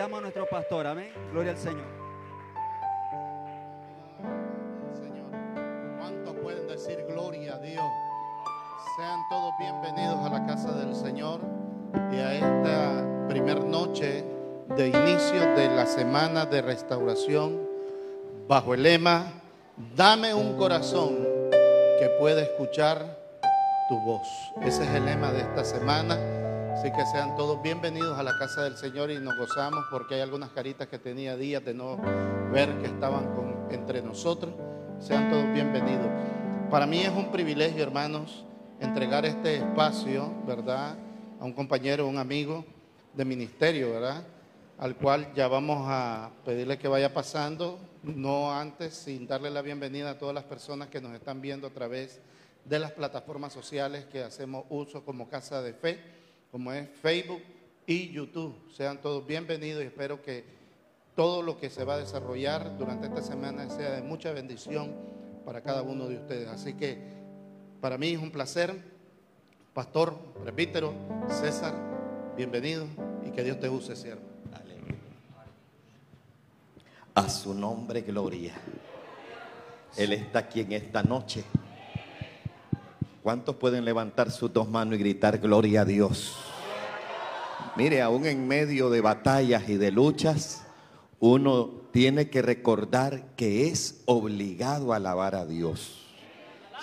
A nuestro pastor, amén. Gloria al Señor. Señor, ¿cuántos pueden decir gloria a Dios? Sean todos bienvenidos a la casa del Señor y a esta primer noche de inicio de la semana de restauración bajo el lema Dame un corazón que pueda escuchar tu voz. Ese es el lema de esta semana. Así que sean todos bienvenidos a la casa del Señor y nos gozamos porque hay algunas caritas que tenía días de no ver que estaban con, entre nosotros. Sean todos bienvenidos. Para mí es un privilegio, hermanos, entregar este espacio, ¿verdad? A un compañero, un amigo de ministerio, ¿verdad? Al cual ya vamos a pedirle que vaya pasando, no antes, sin darle la bienvenida a todas las personas que nos están viendo a través de las plataformas sociales que hacemos uso como Casa de Fe, como es Facebook y YouTube. Sean todos bienvenidos y espero que todo lo que se va a desarrollar durante esta semana sea de mucha bendición para cada uno de ustedes. Así que para mí es un placer, Pastor, Presbítero, César, bienvenido y que Dios te use, siervo. A su nombre, gloria. Él está aquí en esta noche. ¿Cuántos pueden levantar sus dos manos y gritar gloria a Dios? Mire, aún en medio de batallas y de luchas, uno tiene que recordar que es obligado a alabar a Dios.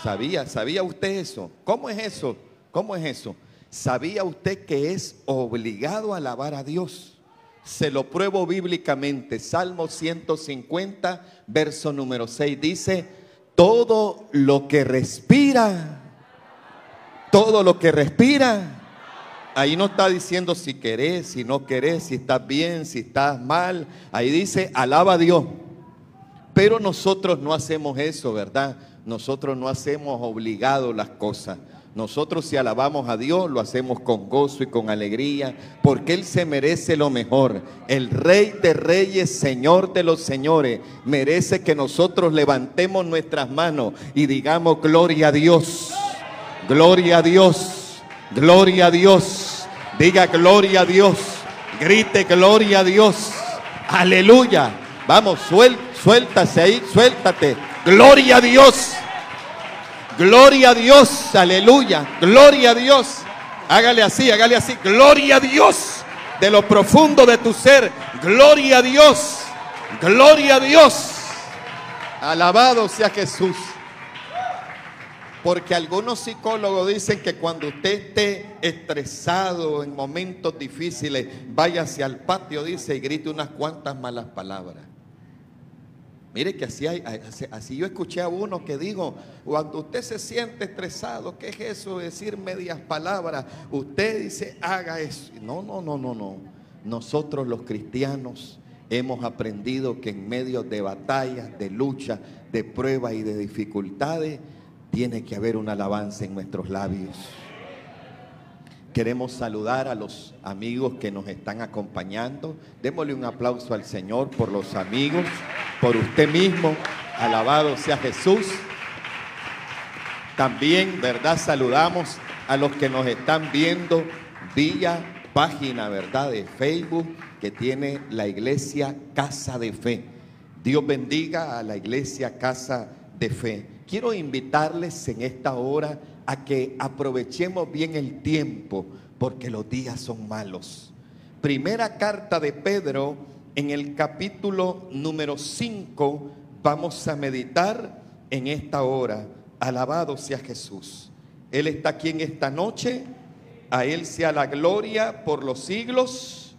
¿Sabía? ¿Sabía usted eso? ¿Cómo es eso? ¿Cómo es eso? ¿Sabía usted que es obligado a alabar a Dios? Se lo pruebo bíblicamente. Salmo 150, verso número 6 dice, todo lo que respira, todo lo que respira, ahí no está diciendo si querés, si no querés, si estás bien, si estás mal. Ahí dice, alaba a Dios. Pero nosotros no hacemos eso, ¿verdad? Nosotros no hacemos obligado las cosas. Nosotros si alabamos a Dios lo hacemos con gozo y con alegría, porque Él se merece lo mejor. El Rey de Reyes, Señor de los Señores, merece que nosotros levantemos nuestras manos y digamos gloria a Dios, gloria a Dios, gloria a Dios. Diga gloria a Dios, grite gloria a Dios, aleluya. Vamos, suel, suéltase ahí, suéltate. Gloria a Dios. Gloria a Dios, aleluya. Gloria a Dios. Hágale así, hágale así. Gloria a Dios. De lo profundo de tu ser. Gloria a Dios. Gloria a Dios. Alabado sea Jesús. Porque algunos psicólogos dicen que cuando usted esté estresado en momentos difíciles, váyase al patio, dice, y grite unas cuantas malas palabras. Mire que así, hay, así, yo escuché a uno que dijo, cuando usted se siente estresado, ¿qué es eso de decir medias palabras? Usted dice, haga eso. No, no, no, no, no. Nosotros los cristianos hemos aprendido que en medio de batallas, de luchas, de pruebas y de dificultades, tiene que haber una alabanza en nuestros labios. Queremos saludar a los amigos que nos están acompañando. Démosle un aplauso al Señor por los amigos, por usted mismo. Alabado sea Jesús. También, ¿verdad? Saludamos a los que nos están viendo vía página, ¿verdad? De Facebook que tiene la iglesia Casa de Fe. Dios bendiga a la iglesia Casa de Fe. Quiero invitarles en esta hora a que aprovechemos bien el tiempo, porque los días son malos. Primera carta de Pedro, en el capítulo número 5, vamos a meditar en esta hora. Alabado sea Jesús. Él está aquí en esta noche. A Él sea la gloria por los siglos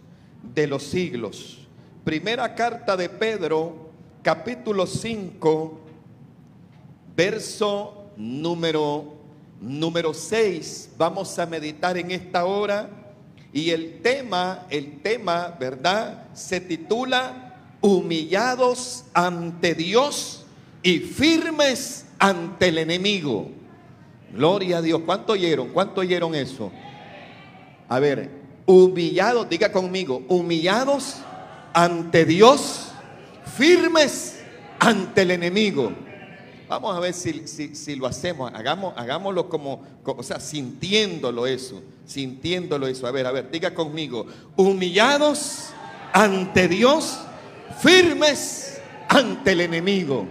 de los siglos. Primera carta de Pedro, capítulo 5, verso número número 6. Vamos a meditar en esta hora y el tema, el tema, ¿verdad? Se titula Humillados ante Dios y firmes ante el enemigo. Gloria a Dios. ¿Cuánto oyeron? ¿Cuánto oyeron eso? A ver, humillados, diga conmigo, humillados ante Dios, firmes ante el enemigo. Vamos a ver si, si, lo hacemos. Hagamos, hagámoslo como, como, o sea, sintiéndolo eso. Sintiéndolo eso. A ver, a ver, diga conmigo. Humillados ante Dios, firmes ante el enemigo.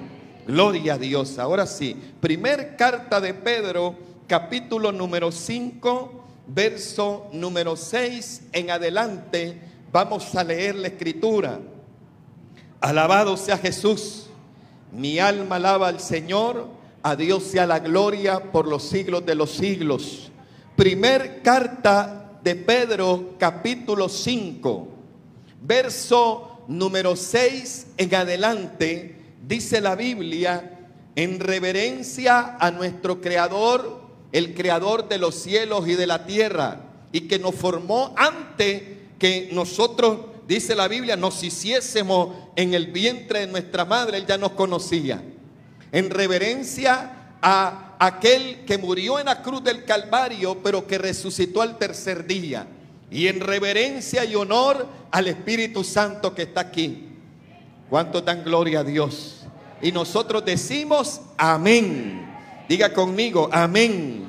Gloria a Dios. Ahora sí, primer carta de Pedro, capítulo número 5, verso número 6 en adelante. Vamos a leer la escritura. Alabado sea Jesús. Mi alma alaba al Señor. A Dios sea la gloria por los siglos de los siglos. Primer carta de Pedro, capítulo 5, verso número 6 en adelante dice la Biblia, en reverencia a nuestro Creador, el Creador de los cielos y de la tierra, y que nos formó antes que nosotros, dice la Biblia, nos hiciésemos en el vientre de nuestra madre, Él ya nos conocía. En reverencia a aquel que murió en la cruz del Calvario, pero que resucitó al tercer día. Y en reverencia y honor al Espíritu Santo que está aquí. ¿Cuánto dan gloria a Dios? Y nosotros decimos amén. Diga conmigo, amén.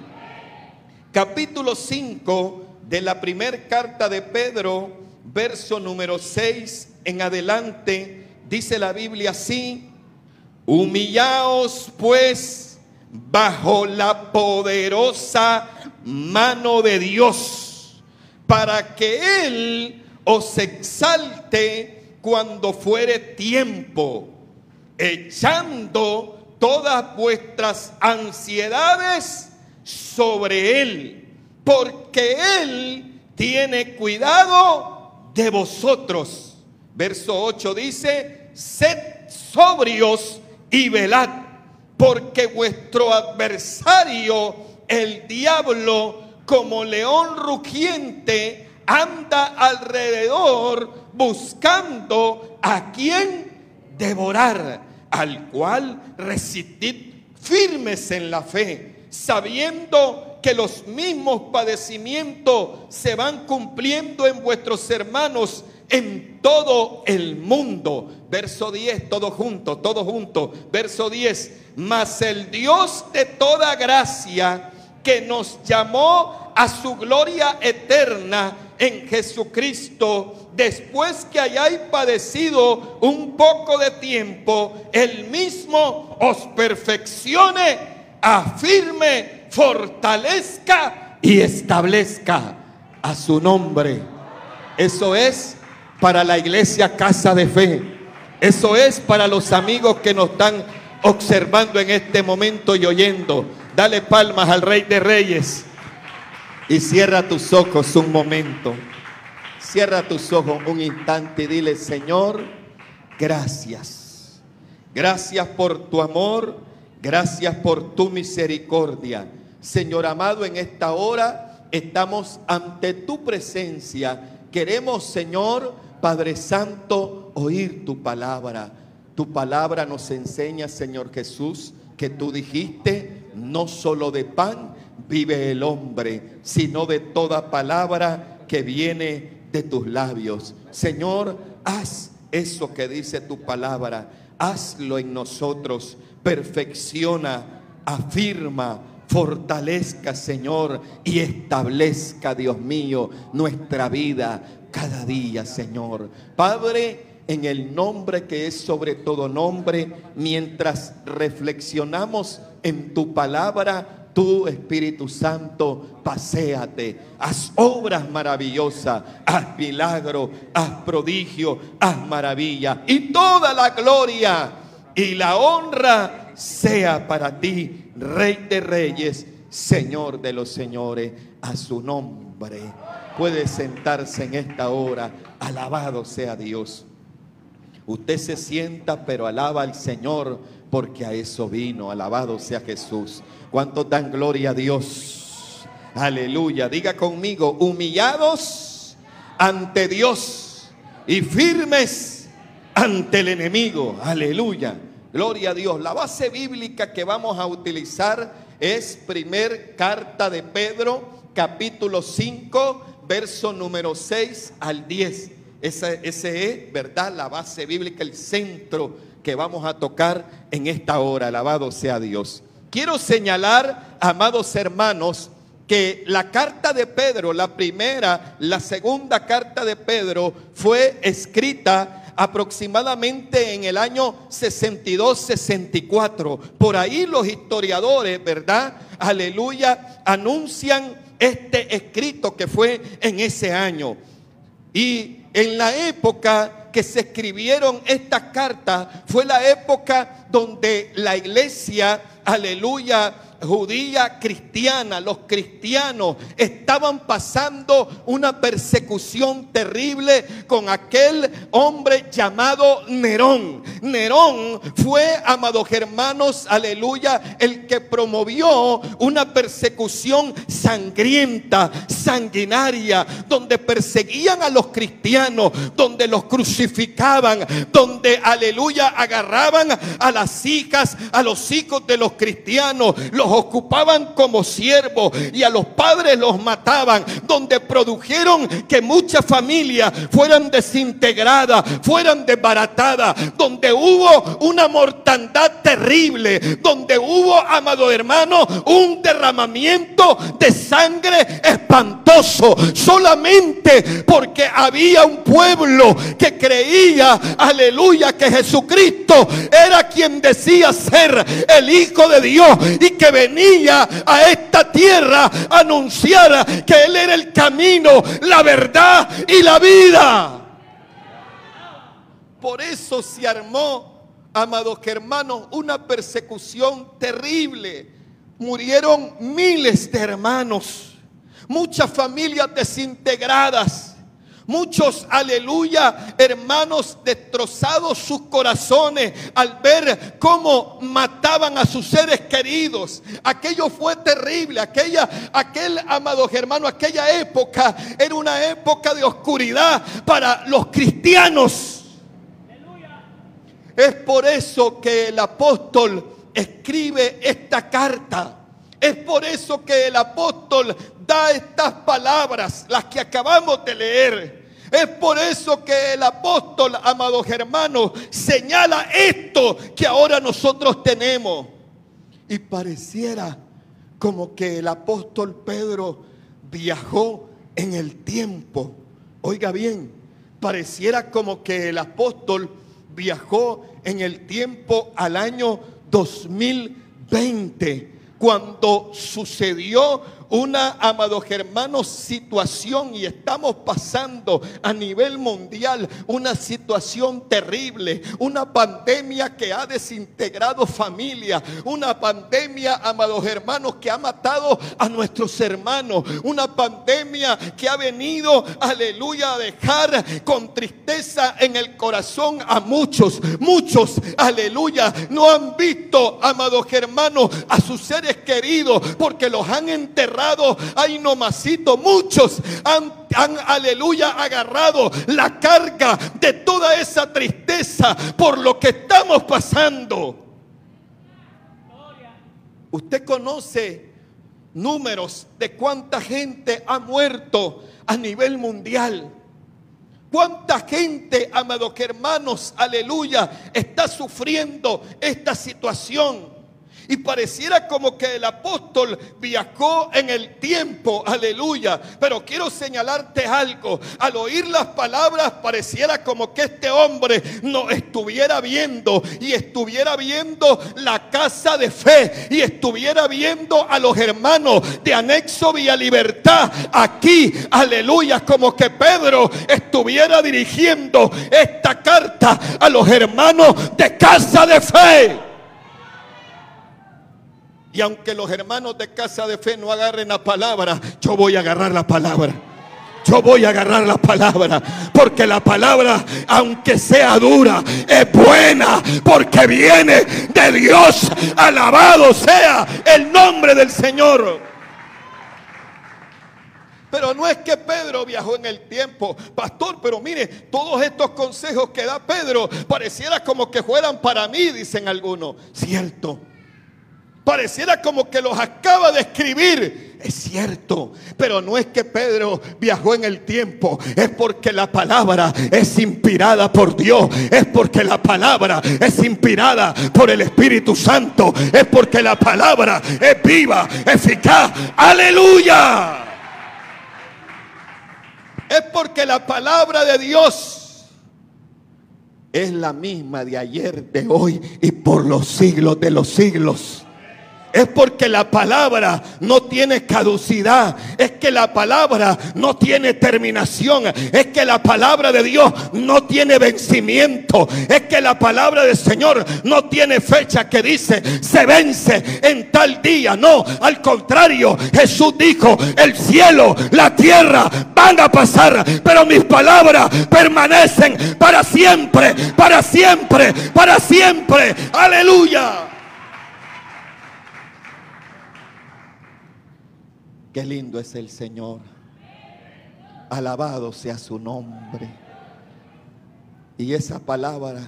Capítulo 5 de la primera carta de Pedro, verso número 6 en adelante, dice la Biblia así, humillaos pues bajo la poderosa mano de Dios, para que Él os exalte cuando fuere tiempo echando todas vuestras ansiedades sobre Él, porque Él tiene cuidado de vosotros. Verso 8 dice, sed sobrios y velad, porque vuestro adversario, el diablo, como león rugiente, anda alrededor buscando a quien devorar al cual resistid firmes en la fe, sabiendo que los mismos padecimientos se van cumpliendo en vuestros hermanos en todo el mundo. Verso 10, todo junto, todo junto. Verso 10, mas el Dios de toda gracia que nos llamó a su gloria eterna en Jesucristo, después que hayáis padecido un poco de tiempo, el mismo os perfeccione, afirme, fortalezca y establezca a su nombre. Eso es para la iglesia Casa de Fe. Eso es para los amigos que nos están observando en este momento y oyendo. Dale palmas al Rey de Reyes. Y cierra tus ojos un momento. Cierra tus ojos un instante y dile, Señor, gracias. Gracias por tu amor, gracias por tu misericordia. Señor amado, en esta hora estamos ante tu presencia. Queremos, Señor, Padre Santo, oír tu palabra. Tu palabra nos enseña, Señor Jesús, que tú dijiste, no solo de pan, vive el hombre, sino de toda palabra que viene de tus labios. Señor, haz eso que dice tu palabra, hazlo en nosotros, perfecciona, afirma, fortalezca, Señor, y establezca, Dios mío, nuestra vida cada día, Señor. Padre, en el nombre que es sobre todo nombre, mientras reflexionamos en tu palabra, Tú, Espíritu Santo, paséate, haz obras maravillosas, haz milagro, haz prodigio, haz maravilla. Y toda la gloria y la honra sea para ti, Rey de Reyes, Señor de los Señores, a su nombre. Puede sentarse en esta hora, alabado sea Dios. Usted se sienta, pero alaba al Señor, porque a eso vino, alabado sea Jesús. ¿Cuánto dan gloria a Dios? Aleluya. Diga conmigo, humillados ante Dios y firmes ante el enemigo. Aleluya. Gloria a Dios. La base bíblica que vamos a utilizar es primer carta de Pedro, capítulo 5, verso número 6 al 10. Ese, ese es, ¿verdad? La base bíblica, el centro que vamos a tocar en esta hora. Alabado sea Dios. Quiero señalar, amados hermanos, que la carta de Pedro, la primera, la segunda carta de Pedro fue escrita aproximadamente en el año 62-64. Por ahí los historiadores, ¿verdad? Aleluya, anuncian este escrito que fue en ese año. Y en la época que se escribieron estas cartas fue la época donde la iglesia, aleluya, judía cristiana, los cristianos estaban pasando una persecución terrible con aquel hombre llamado Nerón. Nerón fue, amados hermanos, aleluya, el que promovió una persecución sangrienta, sanguinaria, donde perseguían a los cristianos, donde los crucificaban, donde, aleluya, agarraban a las hijas, a los hijos de los cristianos, los ocupaban como siervos y a los padres los mataban, donde produjeron que muchas familias fueran desintegradas, fueran desbaratadas, donde hubo una mortandad terrible, donde hubo, amado hermano, un derramamiento de sangre espantoso, solamente porque había un pueblo que creía, aleluya, que Jesucristo era quien decía ser el Hijo de Dios y que venía a esta tierra a anunciar que Él era el camino, la verdad y la vida. Por eso se armó, amados hermanos, una persecución terrible. Murieron miles de hermanos, muchas familias desintegradas. Muchos, aleluya, hermanos, destrozados sus corazones al ver cómo mataban a sus seres queridos. Aquello fue terrible. Aquella, aquel, amado hermano, aquella época era una época de oscuridad para los cristianos. Es por eso que el apóstol escribe esta carta. Es por eso que el apóstol da estas palabras, las que acabamos de leer. Es por eso que el apóstol, amados hermanos, señala esto que ahora nosotros tenemos. Y pareciera como que el apóstol Pedro viajó en el tiempo. Oiga bien, pareciera como que el apóstol viajó en el tiempo al año 2020, cuando sucedió una, amados hermanos, situación y estamos pasando a nivel mundial una situación terrible, una pandemia que ha desintegrado familias, una pandemia, amados hermanos, que ha matado a nuestros hermanos, una pandemia que ha venido, aleluya, a dejar con tristeza en el corazón a muchos, muchos, aleluya, no han visto, amados hermanos, a sus seres queridos porque los han enterrado Ay, nomasito, muchos han, han, aleluya, agarrado la carga de toda esa tristeza por lo que estamos pasando. Usted conoce números de cuánta gente ha muerto a nivel mundial. ¿Cuánta gente, amados hermanos, aleluya, está sufriendo esta situación? Y pareciera como que el apóstol viajó en el tiempo, aleluya. Pero quiero señalarte algo. Al oír las palabras pareciera como que este hombre no estuviera viendo y estuviera viendo la casa de fe y estuviera viendo a los hermanos de anexo Vía Libertad aquí, aleluya, como que Pedro estuviera dirigiendo esta carta a los hermanos de casa de fe. Y aunque los hermanos de casa de fe no agarren la palabra, yo voy a agarrar la palabra. Yo voy a agarrar la palabra. Porque la palabra, aunque sea dura, es buena. Porque viene de Dios. Alabado sea el nombre del Señor. Pero no es que Pedro viajó en el tiempo, pastor, pero mire, todos estos consejos que da Pedro pareciera como que fueran para mí, dicen algunos. Cierto, Pareciera como que los acaba de escribir. Es cierto, pero no es que Pedro viajó en el tiempo, es porque la palabra es inspirada por Dios, es porque la palabra es inspirada por el Espíritu Santo, es porque la palabra es viva, eficaz. Aleluya. Es porque la palabra de Dios es la misma de ayer, de hoy y por los siglos de los siglos es porque la palabra no tiene caducidad, es que la palabra no tiene terminación, es que la palabra de Dios no tiene vencimiento, es que la palabra del Señor no tiene fecha que dice se vence en tal día, no, al contrario, Jesús dijo, el cielo, la tierra van a pasar, pero mis palabras permanecen para siempre, para siempre, para siempre, aleluya. Qué lindo es el Señor. Alabado sea su nombre. Y esa palabra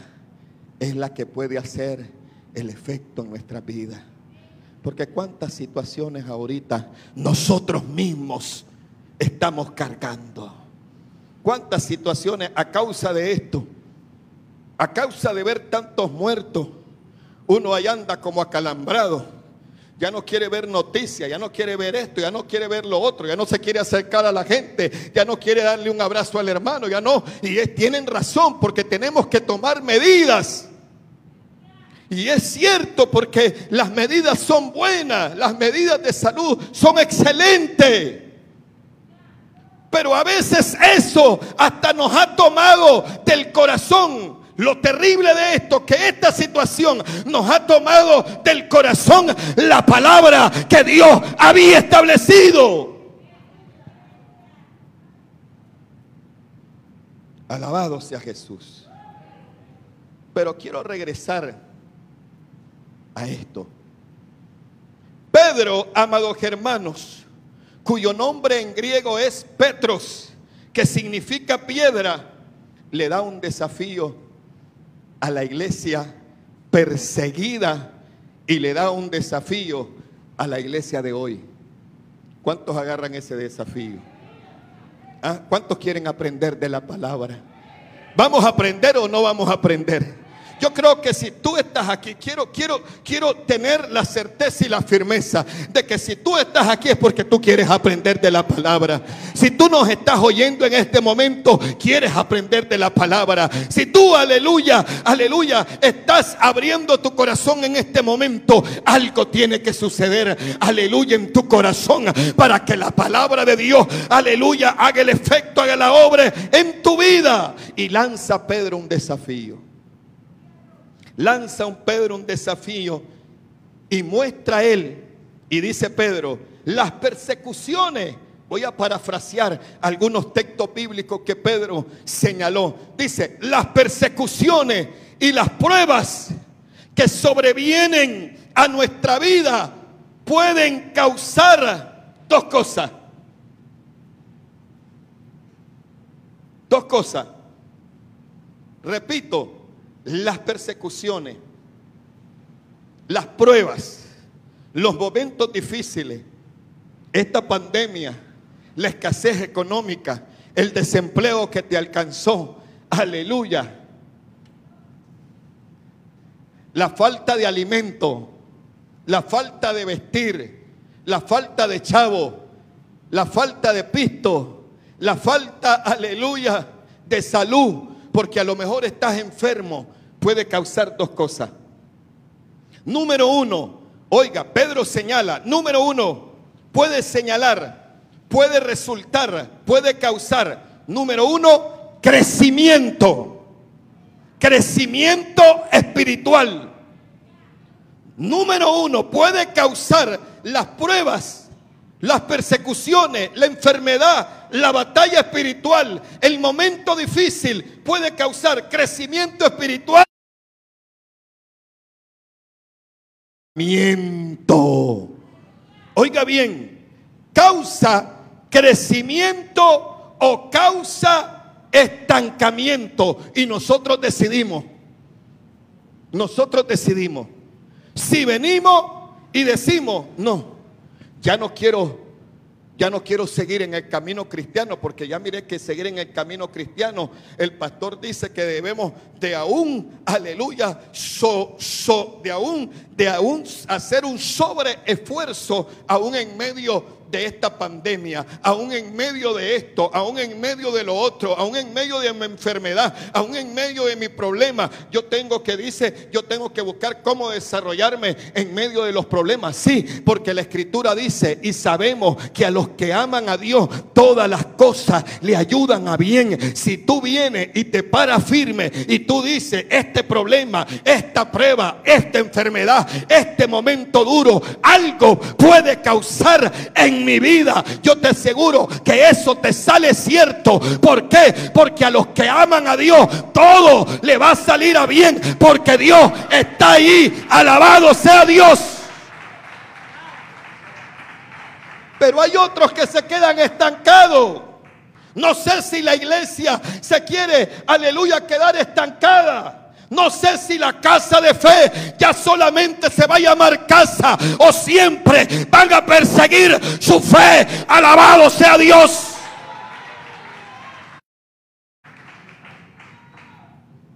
es la que puede hacer el efecto en nuestra vida. Porque cuántas situaciones ahorita nosotros mismos estamos cargando. Cuántas situaciones a causa de esto, a causa de ver tantos muertos, uno ahí anda como acalambrado ya no quiere ver noticias, ya no quiere ver esto, ya no quiere ver lo otro, ya no se quiere acercar a la gente, ya no quiere darle un abrazo al hermano, ya no. Y tienen razón porque tenemos que tomar medidas. Y es cierto porque las medidas son buenas, las medidas de salud son excelentes. Pero a veces eso hasta nos ha tomado del corazón lo terrible de esto, que esta situación nos ha tomado del corazón la palabra que Dios había establecido. Alabado sea Jesús. Pero quiero regresar a esto. Pedro, amados hermanos, cuyo nombre en griego es Petros, que significa piedra, le da un desafío a la iglesia perseguida y le da un desafío a la iglesia de hoy. ¿Cuántos agarran ese desafío? ¿Ah? ¿Cuántos quieren aprender de la palabra? ¿Vamos a aprender o no vamos a aprender? Yo creo que si tú estás aquí, quiero, quiero, quiero tener la certeza y la firmeza de que si tú estás aquí es porque tú quieres aprender de la palabra. Si tú nos estás oyendo en este momento, quieres aprender de la palabra. Si tú, aleluya, aleluya, estás abriendo tu corazón en este momento, algo tiene que suceder, aleluya, en tu corazón para que la palabra de Dios, aleluya, haga el efecto, haga la obra en tu vida. Y lanza Pedro un desafío lanza un Pedro un desafío y muestra a él, y dice Pedro, las persecuciones, voy a parafrasear algunos textos bíblicos que Pedro señaló, dice, las persecuciones y las pruebas que sobrevienen a nuestra vida pueden causar dos cosas. Dos cosas. Repito, las persecuciones, las pruebas, los momentos difíciles, esta pandemia, la escasez económica, el desempleo que te alcanzó, aleluya, la falta de alimento, la falta de vestir, la falta de chavo, la falta de pisto, la falta, aleluya, de salud, porque a lo mejor estás enfermo, puede causar dos cosas. Número uno, oiga, Pedro señala, número uno, puede señalar, puede resultar, puede causar, número uno, crecimiento, crecimiento espiritual. Número uno, puede causar las pruebas las persecuciones, la enfermedad, la batalla espiritual, el momento difícil puede causar crecimiento espiritual. Oiga bien, causa crecimiento o causa estancamiento. Y nosotros decidimos, nosotros decidimos si venimos y decimos, no, ya no quiero ya no quiero seguir en el camino cristiano porque ya miré que seguir en el camino cristiano, el pastor dice que debemos de aún, aleluya, so, so, de aún, de aún hacer un sobre esfuerzo aún en medio de esta pandemia, aún en medio de esto, aún en medio de lo otro, aún en medio de mi enfermedad, aún en medio de mi problema, yo tengo que, dice, yo tengo que buscar cómo desarrollarme en medio de los problemas. Sí, porque la escritura dice y sabemos que a los que aman a Dios, todas las cosas le ayudan a bien. Si tú vienes y te paras firme y tú dices, este problema, esta prueba, esta enfermedad, este momento duro, algo puede causar mi vida, yo te aseguro que eso te sale cierto. ¿Por qué? Porque a los que aman a Dios, todo le va a salir a bien. Porque Dios está ahí. Alabado sea Dios. Pero hay otros que se quedan estancados. No sé si la iglesia se quiere, aleluya, quedar estancada. No sé si la casa de fe ya solamente se va a llamar casa o siempre van a perseguir su fe. Alabado sea Dios.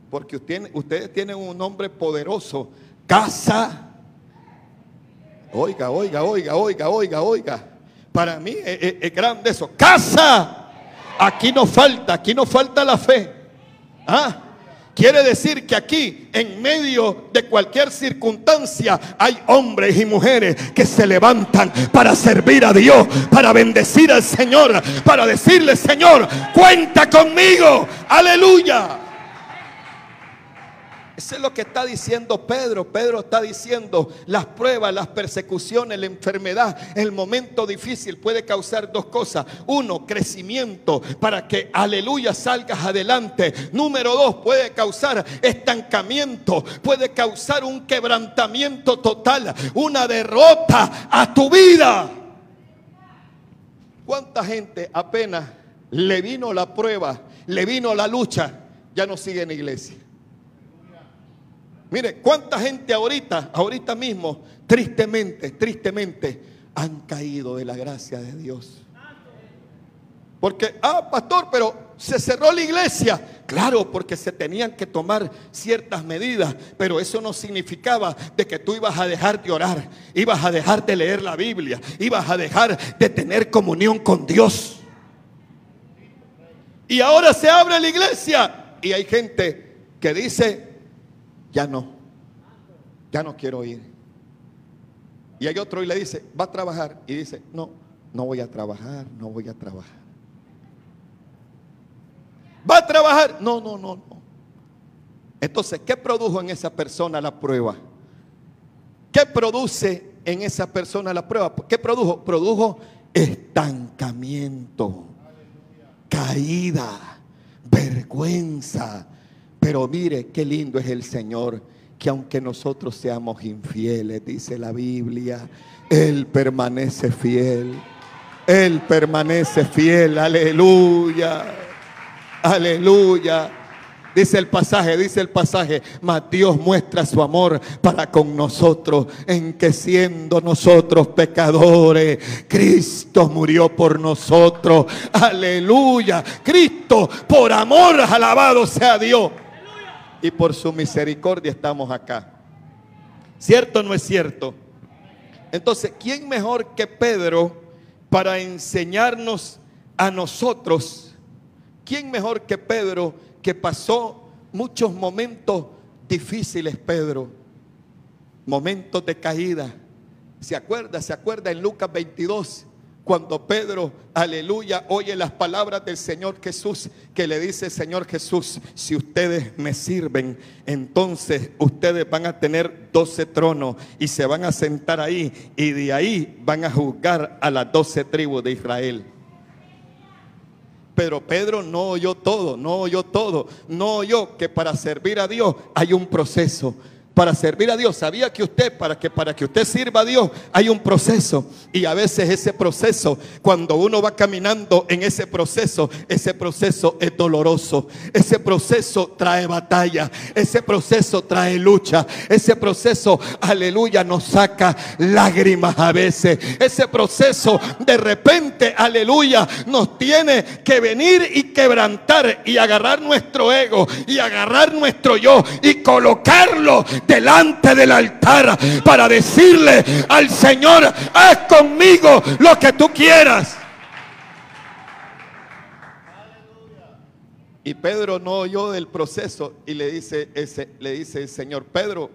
Porque ustedes tienen un nombre poderoso. Casa. Oiga, oiga, oiga, oiga, oiga, oiga. Para mí es, grande eso. Casa. Aquí no falta, aquí no falta la fe. ¿Ah? Quiere decir que aquí, en medio de cualquier circunstancia, hay hombres y mujeres que se levantan para servir a Dios, para bendecir al Señor, para decirle, Señor, cuenta conmigo. Aleluya. Eso es lo que está diciendo Pedro. Pedro está diciendo las pruebas, las persecuciones, la enfermedad, el momento difícil puede causar dos cosas. Uno, crecimiento para que, aleluya, salgas adelante. Número dos, puede causar estancamiento, puede causar un quebrantamiento total, una derrota a tu vida. ¿Cuánta gente apenas le vino la prueba, le vino la lucha, ya no sigue en iglesia? Mire, cuánta gente ahorita, ahorita mismo, tristemente, tristemente, han caído de la gracia de Dios. Porque, ah, pastor, pero se cerró la iglesia. Claro, porque se tenían que tomar ciertas medidas, pero eso no significaba de que tú ibas a dejar de orar, ibas a dejar de leer la Biblia, ibas a dejar de tener comunión con Dios. Y ahora se abre la iglesia y hay gente que dice, ya no, ya no quiero ir. Y hay otro y le dice, va a trabajar. Y dice, no, no voy a trabajar, no voy a trabajar. ¿Va a trabajar? No, no, no, no. Entonces, ¿qué produjo en esa persona la prueba? ¿Qué produce en esa persona la prueba? ¿Qué produjo? Produjo estancamiento, caída, vergüenza, pero mire qué lindo es el Señor, que aunque nosotros seamos infieles, dice la Biblia, Él permanece fiel. Él permanece fiel, aleluya, aleluya. Dice el pasaje, dice el pasaje, mas Dios muestra su amor para con nosotros, en que siendo nosotros pecadores, Cristo murió por nosotros. Aleluya. Cristo, por amor, alabado sea Dios y por su misericordia estamos acá. ¿Cierto o no es cierto? Entonces, ¿quién mejor que Pedro para enseñarnos a nosotros? ¿Quién mejor que Pedro que pasó muchos momentos difíciles, Pedro? Momentos de caída. ¿Se acuerda? ¿Se acuerda en Lucas 22? Cuando Pedro, aleluya, oye las palabras del Señor Jesús, que le dice, Señor Jesús, si ustedes me sirven, entonces ustedes van a tener doce tronos y se van a sentar ahí y de ahí van a juzgar a las doce tribus de Israel. Pero Pedro no oyó todo, no oyó todo, no oyó que para servir a Dios hay un proceso para servir a Dios. Sabía que usted, para que, para que usted sirva a Dios, hay un proceso. Y a veces ese proceso, cuando uno va caminando en ese proceso, ese proceso es doloroso. Ese proceso trae batalla. Ese proceso trae lucha. Ese proceso, aleluya, nos saca lágrimas a veces. Ese proceso de repente, aleluya, nos tiene que venir y quebrantar y agarrar nuestro ego y agarrar nuestro yo y colocarlo delante del altar para decirle al Señor, haz conmigo lo que tú quieras. Y Pedro no oyó del proceso y le dice, ese, le dice el Señor, Pedro,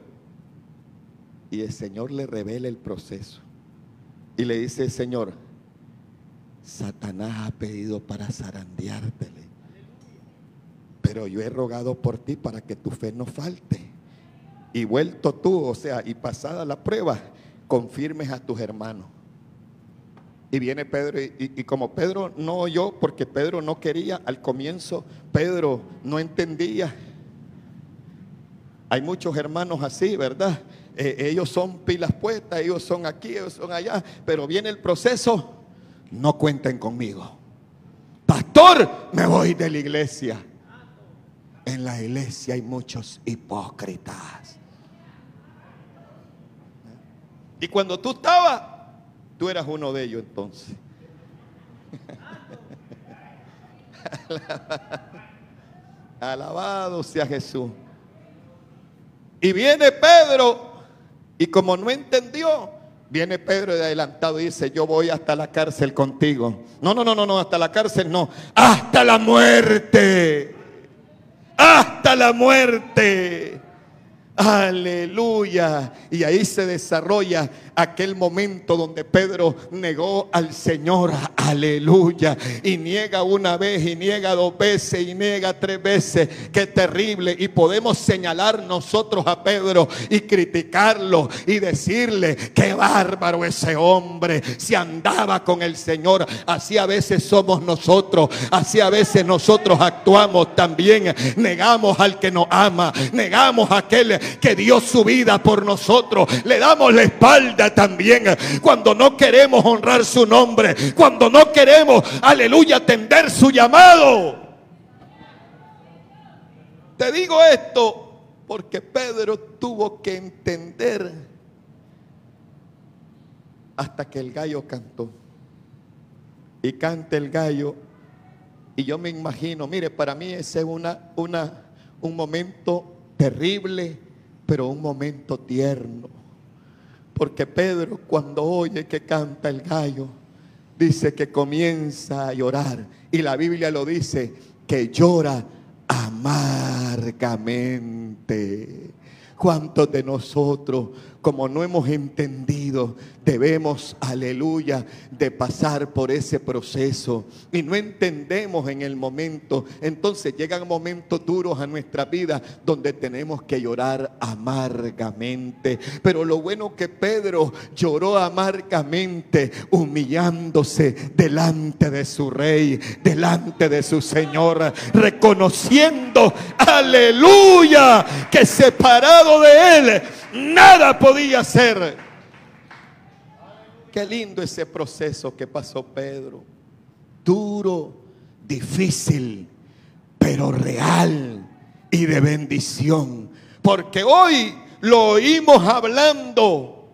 y el Señor le revela el proceso. Y le dice Señor, Satanás ha pedido para zarandeártele. Pero yo he rogado por ti para que tu fe no falte. Y vuelto tú, o sea, y pasada la prueba, confirmes a tus hermanos. Y viene Pedro y, como Pedro no oyó, porque Pedro no quería, al comienzo Pedro no entendía. Hay muchos hermanos así, ¿verdad? Eh, ellos son pilas puestas, ellos son aquí, ellos son allá, pero viene el proceso, no cuenten conmigo. Pastor, me voy de la iglesia. En la iglesia hay muchos hipócritas. Y cuando tú estabas, tú eras uno de ellos entonces. Alabado sea Jesús. Y viene Pedro y como no entendió, viene Pedro de adelantado y dice, yo voy hasta la cárcel contigo. No, no, no, no, no, hasta la cárcel no, hasta la muerte. Hasta la muerte. Aleluya. Y ahí se desarrolla aquel momento donde Pedro negó al Señor. Aleluya. Y niega una vez y niega dos veces y niega tres veces. Qué terrible. Y podemos señalar nosotros a Pedro y criticarlo y decirle, qué bárbaro ese hombre. Si andaba con el Señor. Así a veces somos nosotros. Así a veces nosotros actuamos también. Negamos al que nos ama. Negamos a aquel que dio su vida por nosotros. Le damos la espalda también cuando no queremos honrar su nombre. Cuando no queremos, aleluya, atender su llamado. Te digo esto porque Pedro tuvo que entender hasta que el gallo cantó. Y canta el gallo. Y yo me imagino, mire, para mí ese es una, una, un momento terrible pero un momento tierno. Porque Pedro cuando oye que canta el gallo, dice que comienza a llorar. Y la Biblia lo dice, que llora amargamente. ¿Cuántos de nosotros, como no hemos entendido, debemos, aleluya, de pasar por ese proceso y no entendemos en el momento. Entonces llegan momentos duros a nuestra vida donde tenemos que llorar amargamente. Pero lo bueno que Pedro lloró amargamente, humillándose delante de su rey, delante de su Señor, reconociendo, aleluya, que separado de él, nada podía ser. Qué lindo ese proceso que pasó Pedro. Duro, difícil, pero real y de bendición. Porque hoy lo oímos hablando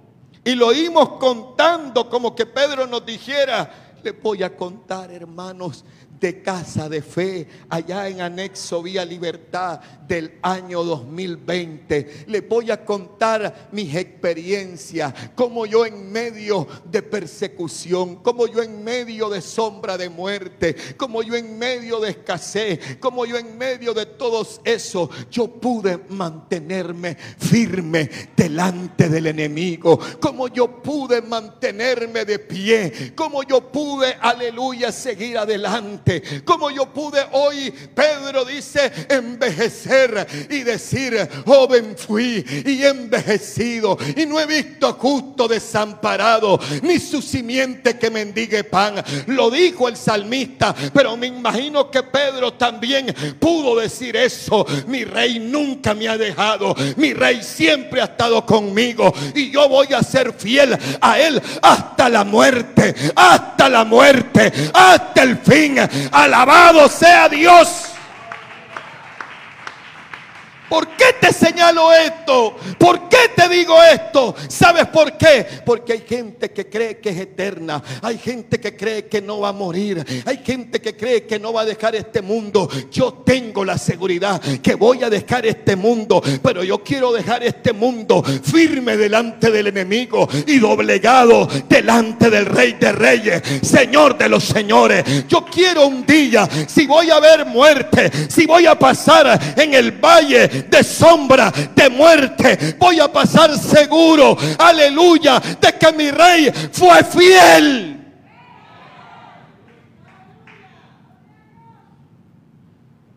y lo oímos contando como que Pedro nos dijera, le voy a contar hermanos de Casa de Fe, allá en Anexo Vía Libertad del año 2020. Le voy a contar mis experiencias, como yo en medio de persecución, como yo en medio de sombra de muerte, como yo en medio de escasez, como yo en medio de todos eso, yo pude mantenerme firme delante del enemigo, como yo pude mantenerme de pie, como yo pude, aleluya, seguir adelante Como yo pude hoy, Pedro dice, envejecer y decir, joven fui y envejecido y no he visto justo desamparado, ni su simiente que mendigue pan. Lo dijo el salmista, pero me imagino que Pedro también pudo decir eso. Mi rey nunca me ha dejado, mi rey siempre ha estado conmigo y yo voy a ser fiel a él hasta la muerte, hasta la muerte, hasta el fin. Alabado sea Dios. ¿Por qué te señalo esto? ¿Por qué te digo esto? ¿Sabes por qué? Porque hay gente que cree que es eterna. Hay gente que cree que no va a morir. Hay gente que cree que no va a dejar este mundo. Yo tengo la seguridad que voy a dejar este mundo. Pero yo quiero dejar este mundo firme delante del enemigo y doblegado delante del rey de reyes. Señor de los señores. Yo quiero un día, si voy a ver muerte, si voy a pasar en el valle de sombra, de muerte, voy a pasar seguro, aleluya, de que mi rey fue fiel.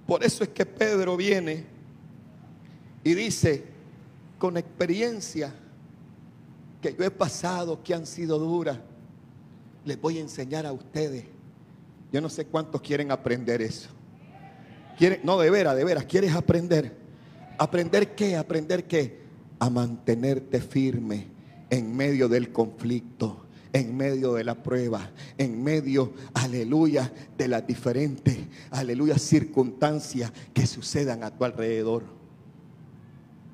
Por eso es que Pedro viene y dice, con experiencia que yo he pasado, que han sido duras, les voy a enseñar a ustedes. Yo no sé cuántos quieren aprender eso. No, de veras, de veras, ¿quieres aprender? ¿Aprender qué? ¿Aprender qué? A mantenerte firme en medio del conflicto, en medio de la prueba, en medio, aleluya, de las diferentes, aleluya, circunstancias que sucedan a tu alrededor.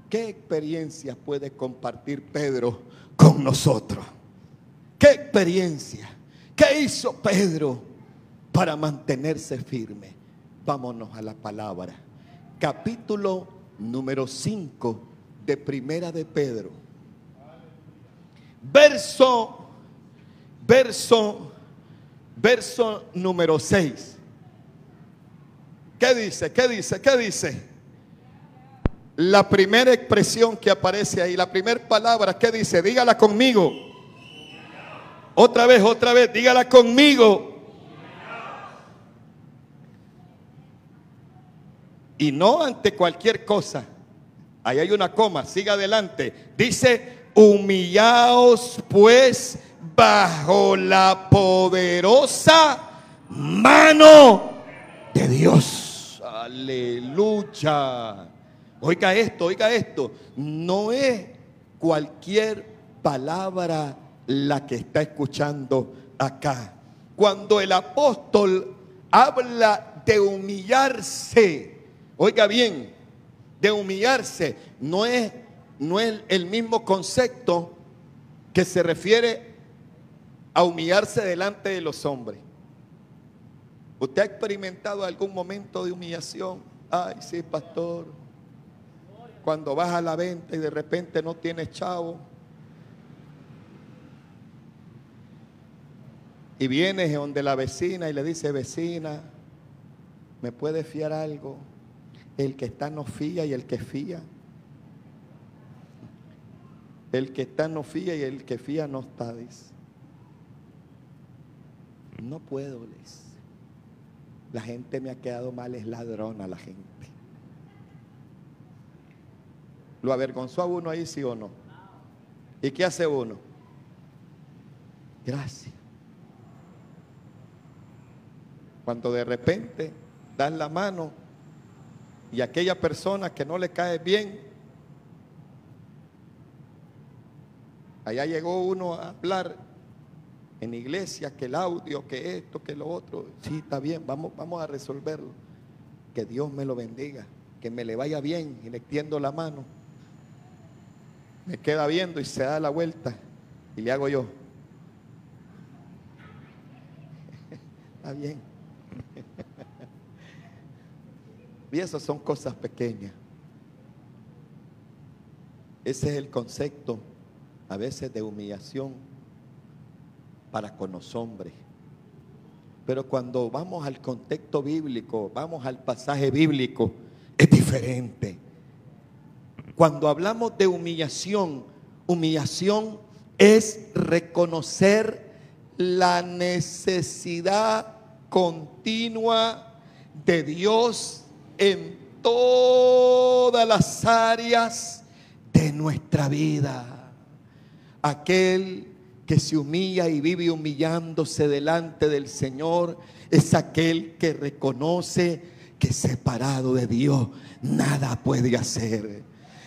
¿Qué experiencia puede compartir Pedro con nosotros? ¿Qué experiencia? ¿Qué hizo Pedro para mantenerse firme? Vámonos a la palabra. Capítulo número 5 de Primera de Pedro. Verso, verso, verso número 6. ¿Qué dice? ¿Qué dice? ¿Qué dice? La primera expresión que aparece ahí, la primera palabra, ¿qué dice? Dígala conmigo. Otra vez, otra vez, dígala conmigo. Y no ante cualquier cosa. Ahí hay una coma, siga adelante. Dice, humillaos pues bajo la poderosa mano de Dios. Aleluya. Oiga esto, oiga esto. No es cualquier palabra la que está escuchando acá. Cuando el apóstol habla de humillarse, Oiga bien, de humillarse no es, no es el mismo concepto que se refiere a humillarse delante de los hombres. ¿Usted ha experimentado algún momento de humillación? Ay, sí, pastor. Cuando vas a la venta y de repente no tienes chavo. Y vienes donde la vecina y le dice, vecina, ¿me puede fiar algo? El que está no fía y el que fía. El que está no fía y el que fía no está, dice. No puedo, dice. La gente me ha quedado mal, es ladrona la gente. ¿Lo avergonzó a uno ahí, sí o no? ¿Y qué hace uno? Gracias. Cuando de repente dan la mano y aquella persona que no le cae bien, allá llegó uno a hablar en iglesia que el audio, que esto, que lo otro, sí, está bien, vamos, vamos a resolverlo. Que Dios me lo bendiga, que me le vaya bien y le extiendo la mano. Me queda viendo y se da la vuelta y le hago yo. está bien. Y esas son cosas pequeñas. Ese es el concepto a veces de humillación para con los hombres. Pero cuando vamos al contexto bíblico, vamos al pasaje bíblico, es diferente. Cuando hablamos de humillación, humillación es reconocer la necesidad continua de Dios en todas las áreas de nuestra vida. Aquel que se humilla y vive humillándose delante del Señor es aquel que reconoce que separado de Dios nada puede hacer.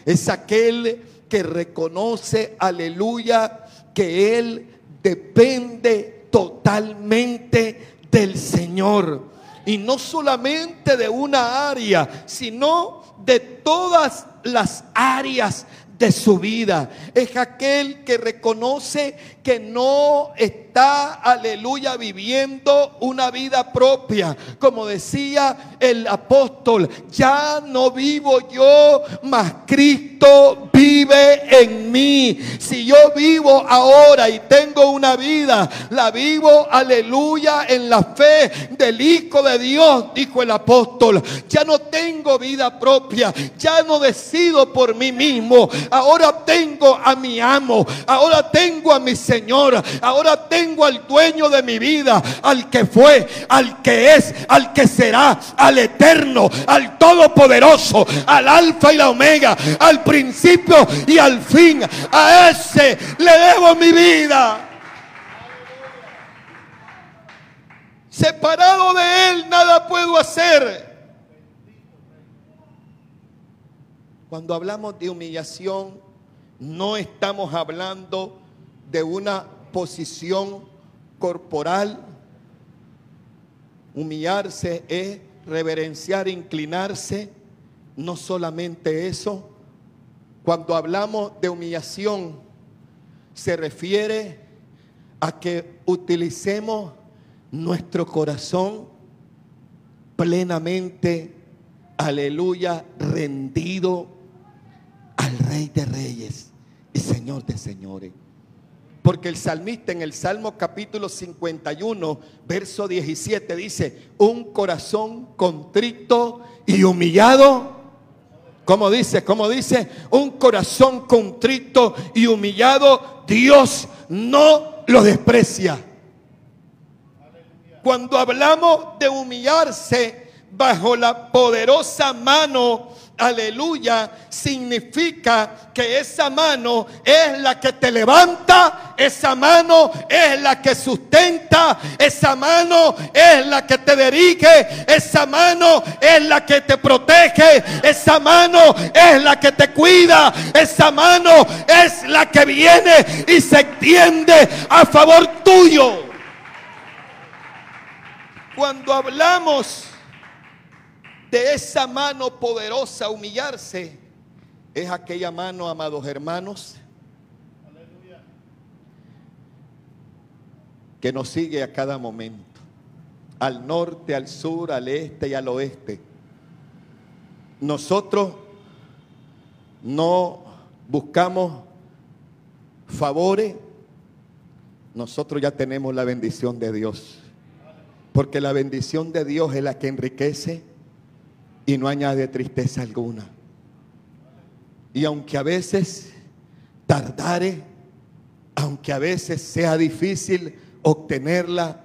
Es aquel que reconoce, aleluya, que Él depende totalmente del Señor. Y no solamente de una área, sino de todas las áreas de su vida. Es aquel que reconoce que no está, aleluya, viviendo una vida propia. Como decía el apóstol, ya no vivo yo, mas Cristo vive en mí. Si yo vivo ahora y tengo una vida, la vivo, aleluya, en la fe del Hijo de Dios, dijo el apóstol. Ya no tengo vida propia, ya no decido por mí mismo. Ahora tengo a mi amo, ahora tengo a mi Señor, ahora tengo al dueño de mi vida, al que fue, al que es, al que será, al eterno, al todopoderoso, al alfa y la omega, al principio y al fin. A ese le debo mi vida. Separado de Él nada puedo hacer. Cuando hablamos de humillación, no estamos hablando de una posición corporal. Humillarse es reverenciar, inclinarse. No solamente eso. Cuando hablamos de humillación, se refiere a que utilicemos nuestro corazón plenamente, aleluya, rendido al Rey de Reyes y Señor de Señores. Porque el salmista en el Salmo capítulo 51, verso 17 dice, un corazón contrito y humillado. ¿Cómo dice? ¿Cómo dice? Un corazón contrito y humillado, Dios no lo desprecia. Cuando hablamos de humillarse bajo la poderosa mano aleluya, significa que esa mano es la que te levanta, esa mano es la que sustenta, esa mano es la que te dirige, esa mano es la que te protege, esa mano es la que te cuida, esa mano es la que viene y se extiende a favor tuyo. Cuando hablamos de esa mano poderosa humillarse es aquella mano, amados hermanos, que nos sigue a cada momento, al norte, al sur, al este y al oeste. Nosotros no buscamos favores, nosotros ya tenemos la bendición de Dios. Porque la bendición de Dios es la que enriquece y no añade tristeza alguna. Y aunque a veces tardare, aunque a veces sea difícil obtenerla,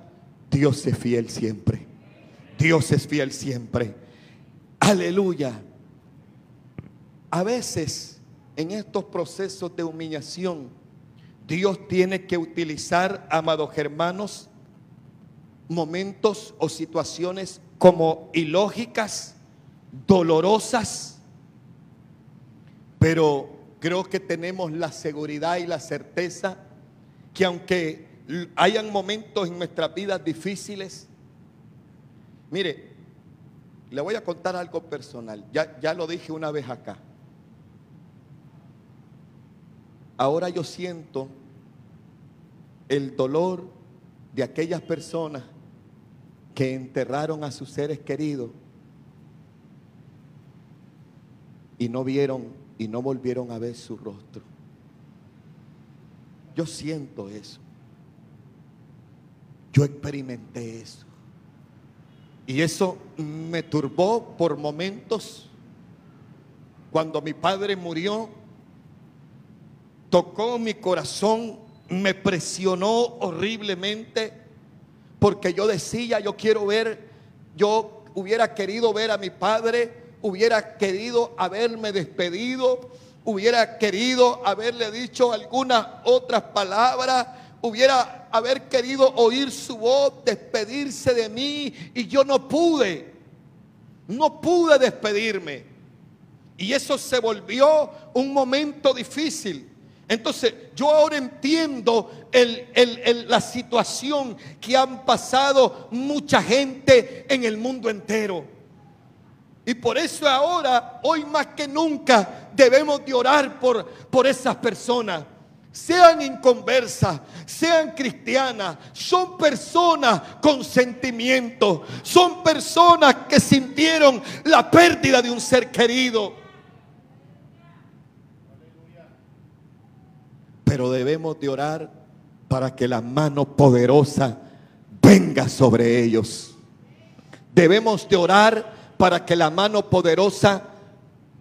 Dios es fiel siempre. Dios es fiel siempre. Aleluya. A veces en estos procesos de humillación, Dios tiene que utilizar, amados hermanos, momentos o situaciones como ilógicas dolorosas, pero creo que tenemos la seguridad y la certeza que aunque hayan momentos en nuestras vidas difíciles, mire, le voy a contar algo personal, ya, ya lo dije una vez acá. Ahora yo siento el dolor de aquellas personas que enterraron a sus seres queridos y no vieron y no volvieron a ver su rostro. Yo siento eso. Yo experimenté eso. Y eso me turbó por momentos. Cuando mi padre murió, tocó mi corazón, me presionó horriblemente porque yo decía, yo quiero ver, yo hubiera querido ver a mi padre, hubiera querido haberme despedido, hubiera querido haberle dicho algunas otras palabras, hubiera haber querido oír su voz, despedirse de mí y yo no pude. No pude despedirme. Y eso se volvió un momento difícil. Entonces, yo ahora entiendo la situación que han pasado mucha gente en el mundo entero. Y por eso ahora, hoy más que nunca, debemos de orar por, por esas personas. Sean inconversas, sean cristianas, son personas con sentimiento, son personas que sintieron la pérdida de un ser querido. Pero debemos de orar para que la mano poderosa venga sobre ellos. Debemos de orar para que la mano poderosa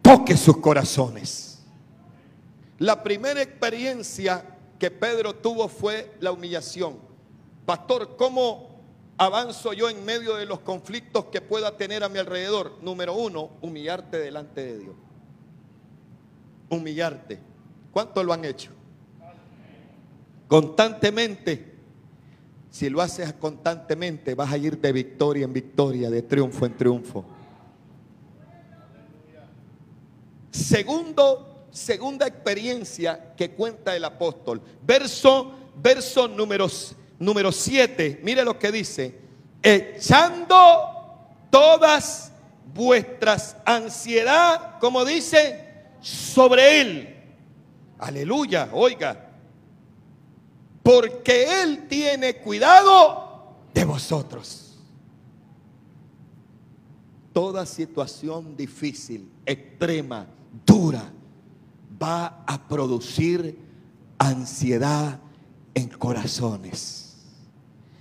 toque sus corazones. La primera experiencia que Pedro tuvo fue la humillación. Pastor, ¿cómo avanzo yo en medio de los conflictos que pueda tener a mi alrededor? Número uno, humillarte delante de Dios. Humillarte. ¿Cuántos lo han hecho? Constantemente. Si lo haces constantemente, vas a ir de victoria en victoria, de triunfo en triunfo. Segundo, segunda experiencia que cuenta el apóstol. Verso, verso número, número 7. Mire lo que dice. Echando todas vuestras ansiedad, como dice, sobre él. Aleluya, oiga. Porque él tiene cuidado de vosotros. Toda situación difícil, extrema, dura va a producir ansiedad en corazones.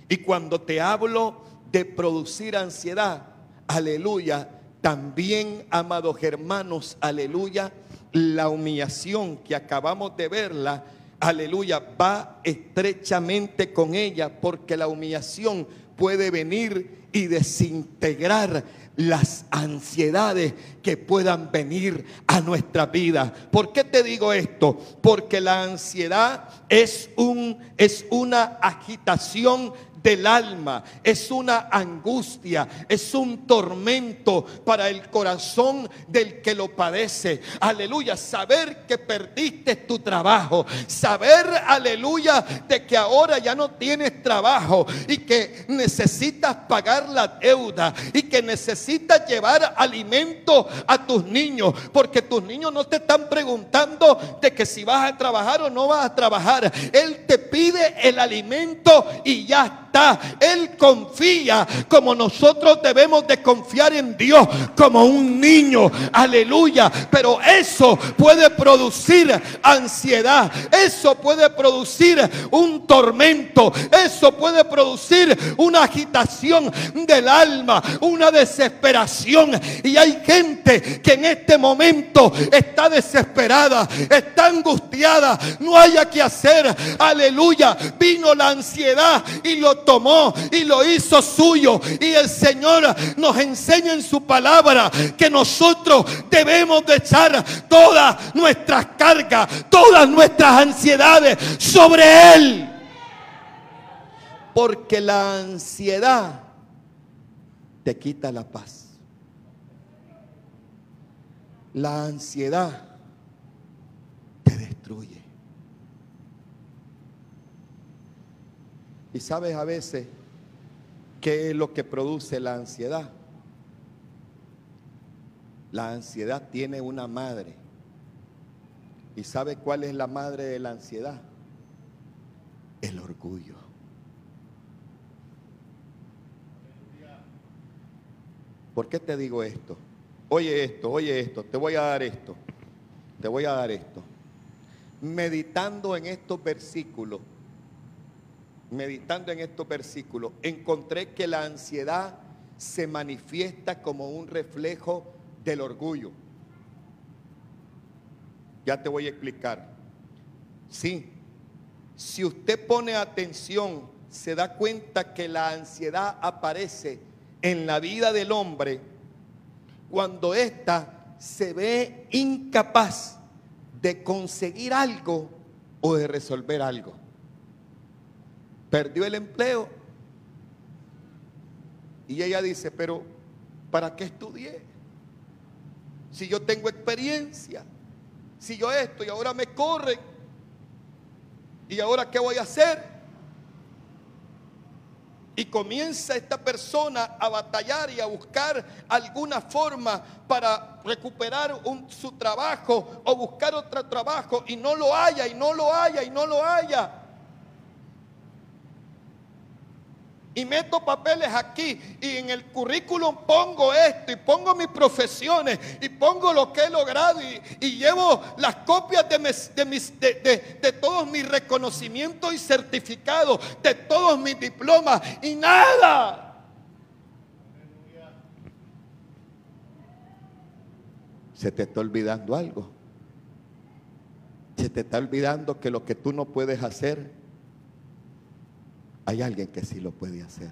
Y cuando te hablo de producir ansiedad, aleluya, también, amados hermanos, aleluya, la humillación que acabamos de verla, aleluya, va estrechamente con ella, porque la humillación puede venir y desintegrar las ansiedades que puedan venir a nuestra vida. ¿Por qué te digo esto? Porque la ansiedad es un es una agitación del alma, es una angustia, es un tormento para el corazón del que lo padece. Aleluya, saber que perdiste tu trabajo, saber, aleluya, de que ahora ya no tienes trabajo y que necesitas pagar la deuda y que necesitas llevar alimento a tus niños, porque tus niños no te están preguntando de que si vas a trabajar o no vas a trabajar. Él te pide el alimento y ya él confía como nosotros debemos de confiar en Dios, como un niño. Aleluya. Pero eso puede producir ansiedad. Eso puede producir un tormento. Eso puede producir una agitación del alma, una desesperación. Y hay gente que en este momento está desesperada, está angustiada, no haya que hacer. Aleluya. Vino la ansiedad y lo tomó y lo hizo suyo. Y el Señor nos enseña en su palabra que nosotros debemos de echar todas nuestras cargas, todas nuestras ansiedades sobre Él. Porque la ansiedad te quita la paz. La ansiedad te destruye. Y sabes a veces qué es lo que produce la ansiedad. La ansiedad tiene una madre. ¿Y sabe cuál es la madre de la ansiedad? El orgullo. ¿Por qué te digo esto? Oye esto, oye esto, te voy a dar esto, te voy a dar esto. Meditando en estos versículos, meditando en estos versículos, encontré que la ansiedad se manifiesta como un reflejo del orgullo. Ya te voy a explicar. Sí, si usted pone atención, se da cuenta que la ansiedad aparece en la vida del hombre cuando ésta se ve incapaz de conseguir algo o de resolver algo. Perdió el empleo y ella dice, pero ¿para qué estudié? Si yo tengo experiencia, si yo esto y ahora me corren, ¿y ahora qué voy a hacer? Y comienza esta persona a batallar y a buscar alguna forma para recuperar su trabajo o buscar otro trabajo y no lo haya y no lo haya y no lo haya. Y meto papeles aquí y en el currículum pongo esto y pongo mis profesiones y pongo lo que he logrado y, llevo las copias de, de, de todos mis reconocimientos y certificados, de todos mis diplomas y nada. Se te está olvidando algo. Se te está olvidando que lo que tú no puedes hacer, hay alguien que sí lo puede hacer.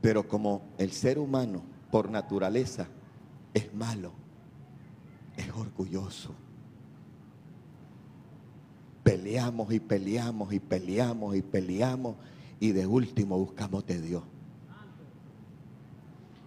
Pero como el ser humano por naturaleza es malo, es orgulloso. Peleamos y peleamos y peleamos y peleamos y de último buscamos de Dios.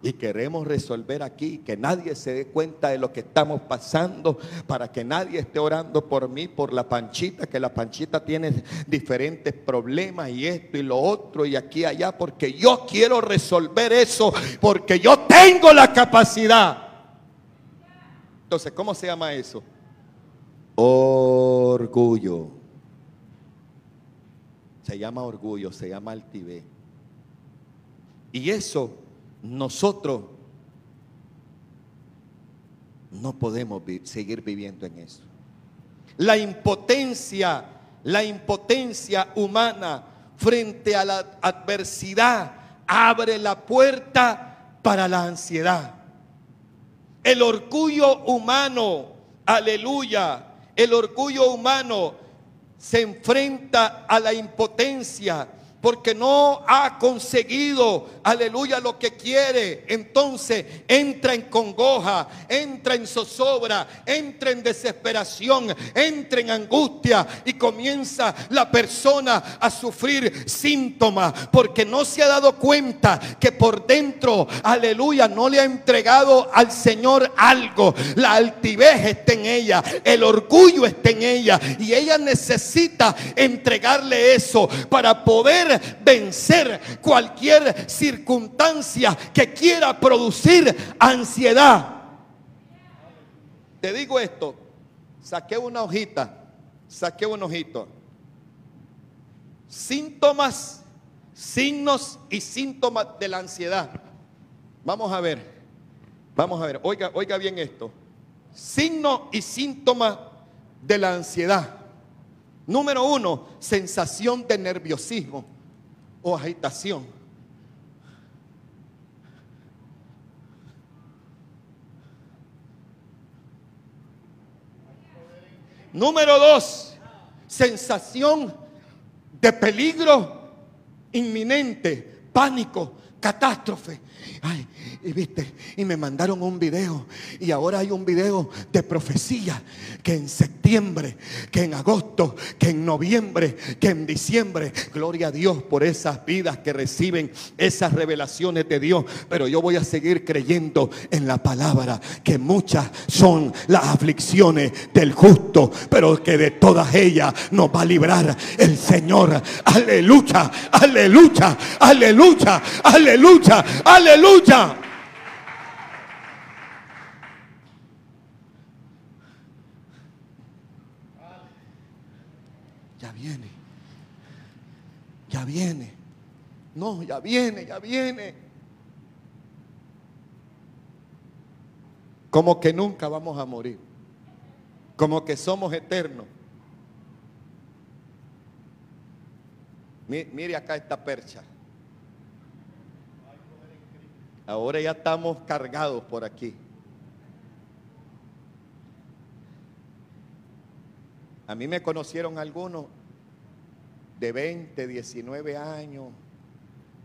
Y queremos resolver aquí, que nadie se dé cuenta de lo que estamos pasando, para que nadie esté orando por mí, por la panchita, que la panchita tiene diferentes problemas y esto y lo otro y aquí y allá, porque yo quiero resolver eso, porque yo tengo la capacidad. Entonces, ¿cómo se llama eso? Orgullo. Se llama orgullo, se llama altivez. Y eso nosotros no podemos seguir viviendo en eso. La impotencia, la impotencia humana frente a la adversidad abre la puerta para la ansiedad. El orgullo humano, aleluya, el orgullo humano se enfrenta a la impotencia porque no ha conseguido, aleluya, lo que quiere, entonces entra en congoja, entra en zozobra, entra en desesperación, entra en angustia y comienza la persona a sufrir síntomas porque no se ha dado cuenta que por dentro, aleluya, no le ha entregado al Señor algo. La altivez está en ella, el orgullo está en ella y ella necesita entregarle eso para poder vencer cualquier circunstancia que quiera producir ansiedad. Te digo esto, saqué una hojita, saqué un ojito. Síntomas, signos y síntomas de la ansiedad. Vamos a ver, vamos a ver, oiga, oiga bien esto. Signo y síntomas de la ansiedad. Número uno, sensación de nerviosismo o agitación. Número dos, sensación de peligro inminente, pánico, catástrofe. Y viste, y me mandaron un video. Y ahora hay un video de profecía que en septiembre, que en agosto, que en noviembre, que en diciembre. Gloria a Dios por esas vidas que reciben esas revelaciones de Dios. Pero yo voy a seguir creyendo en la palabra, que muchas son las aflicciones del justo, pero que de todas ellas nos va a librar el Señor. Aleluya, aleluya, aleluya, aleluya, aleluya. Viene. No, ya viene, ya viene. Como que nunca vamos a morir. Como que somos eternos. Mire acá esta percha. Ahora ya estamos cargados por aquí. A mí me conocieron algunos de 20, 19 años,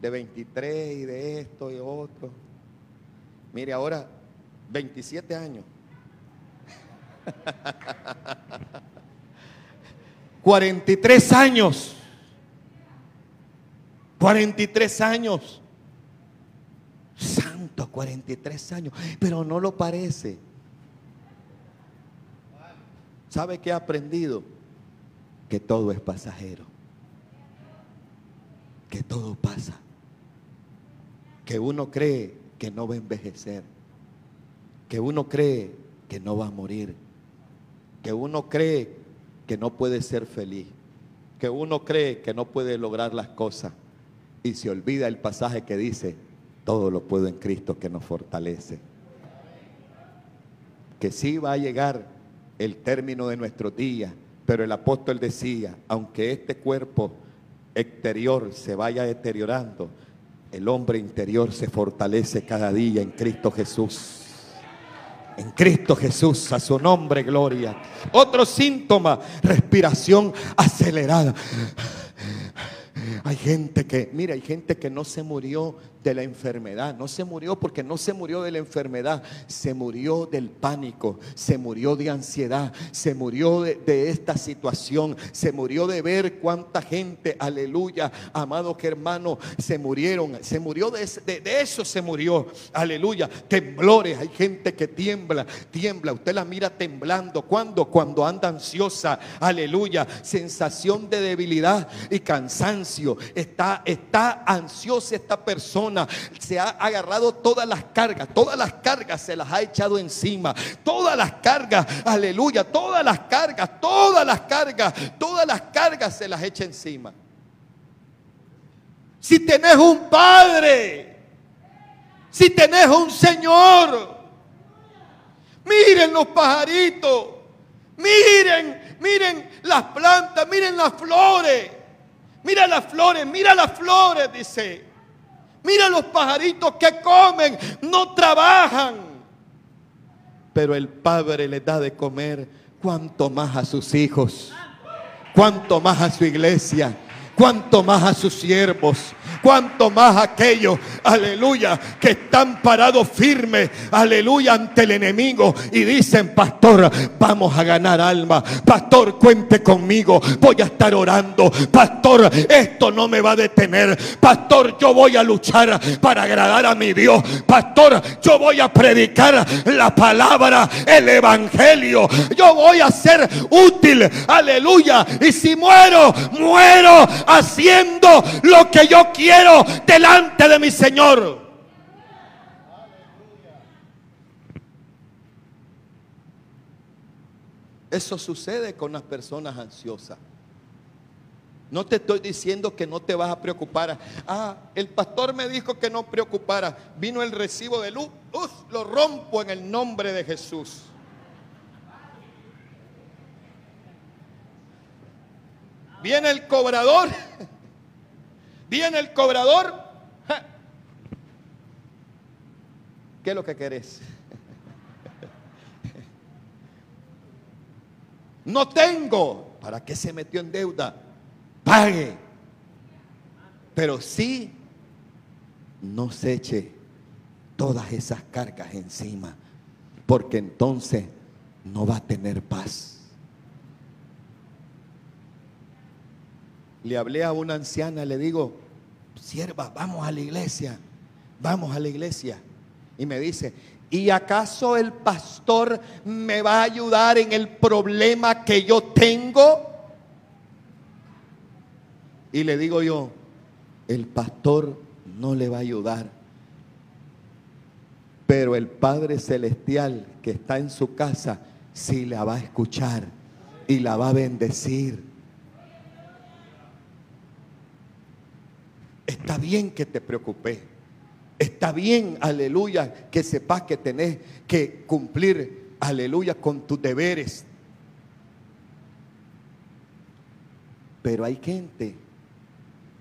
de 23 y de esto y otro. Mire, ahora 27 años. 43 años. 43 años. Santo, 43 años. Pero no lo parece. ¿Sabe qué ha aprendido? Que todo es pasajero. Que todo pasa. Que uno cree que no va a envejecer. Que uno cree que no va a morir. Que uno cree que no puede ser feliz. Que uno cree que no puede lograr las cosas. Y se olvida el pasaje que dice, todo lo puedo en Cristo que nos fortalece. Que sí va a llegar el término de nuestros días, pero el apóstol decía, aunque este cuerpo exterior se vaya deteriorando, el hombre interior se fortalece cada día en Cristo Jesús. En Cristo Jesús, a su nombre, gloria. Otro síntoma, respiración acelerada. Hay gente que, mira, hay gente que no se murió de la enfermedad. No se murió porque no se murió de la enfermedad. Se murió del pánico. Se murió de ansiedad. Se murió de, esta situación. Se murió de ver cuánta gente, aleluya, amado hermano, se murieron. Se murió de, de eso, se murió. Aleluya. Temblores. Hay gente que tiembla, tiembla. Usted la mira temblando. ¿Cuándo? Cuando anda ansiosa. Aleluya. Sensación de debilidad y cansancio. Está, está ansiosa esta persona se ha agarrado todas las cargas, todas las cargas se las ha echado encima, todas las cargas, aleluya, todas las cargas, todas las cargas, todas las cargas se las echa encima. Si tenés un padre, si tenés un Señor, miren los pajaritos, miren, miren las plantas, miren las flores. Mira las flores, mira las flores, dice. Mira los pajaritos que comen, no trabajan. Pero el Padre les da de comer cuanto más a sus hijos, cuanto más a su iglesia, cuanto más a sus siervos cuanto más aquellos, aleluya, que están parados firmes, aleluya, ante el enemigo y dicen, pastor, vamos a ganar alma, pastor, cuente conmigo, voy a estar orando, pastor, esto no me va a detener, pastor, yo voy a luchar para agradar a mi Dios, pastor, yo voy a predicar la palabra, el evangelio, yo voy a ser útil, aleluya, y si muero, muero haciendo lo que yo quiero delante de mi Señor. Eso sucede con las personas ansiosas. No te estoy diciendo que no te vas a preocupar. Ah, el pastor me dijo que no preocupara. Vino el recibo de luz. lo rompo en el nombre de Jesús. Viene el cobrador. Viene el cobrador. ¿Qué es lo que querés? No tengo. ¿Para qué se metió en deuda? Pague. Pero sí, no se eche todas esas cargas encima. Porque entonces no va a tener paz. Le hablé a una anciana, le digo, sierva, vamos a la iglesia, vamos a la iglesia. Y me dice, ¿y acaso el pastor me va a ayudar en el problema que yo tengo? Y le digo yo, el pastor no le va a ayudar. Pero el Padre Celestial que está en su casa sí la va a escuchar y la va a bendecir. Está bien que te preocupes. Está bien, aleluya, que sepas que tenés que cumplir, aleluya, con tus deberes. Pero hay gente,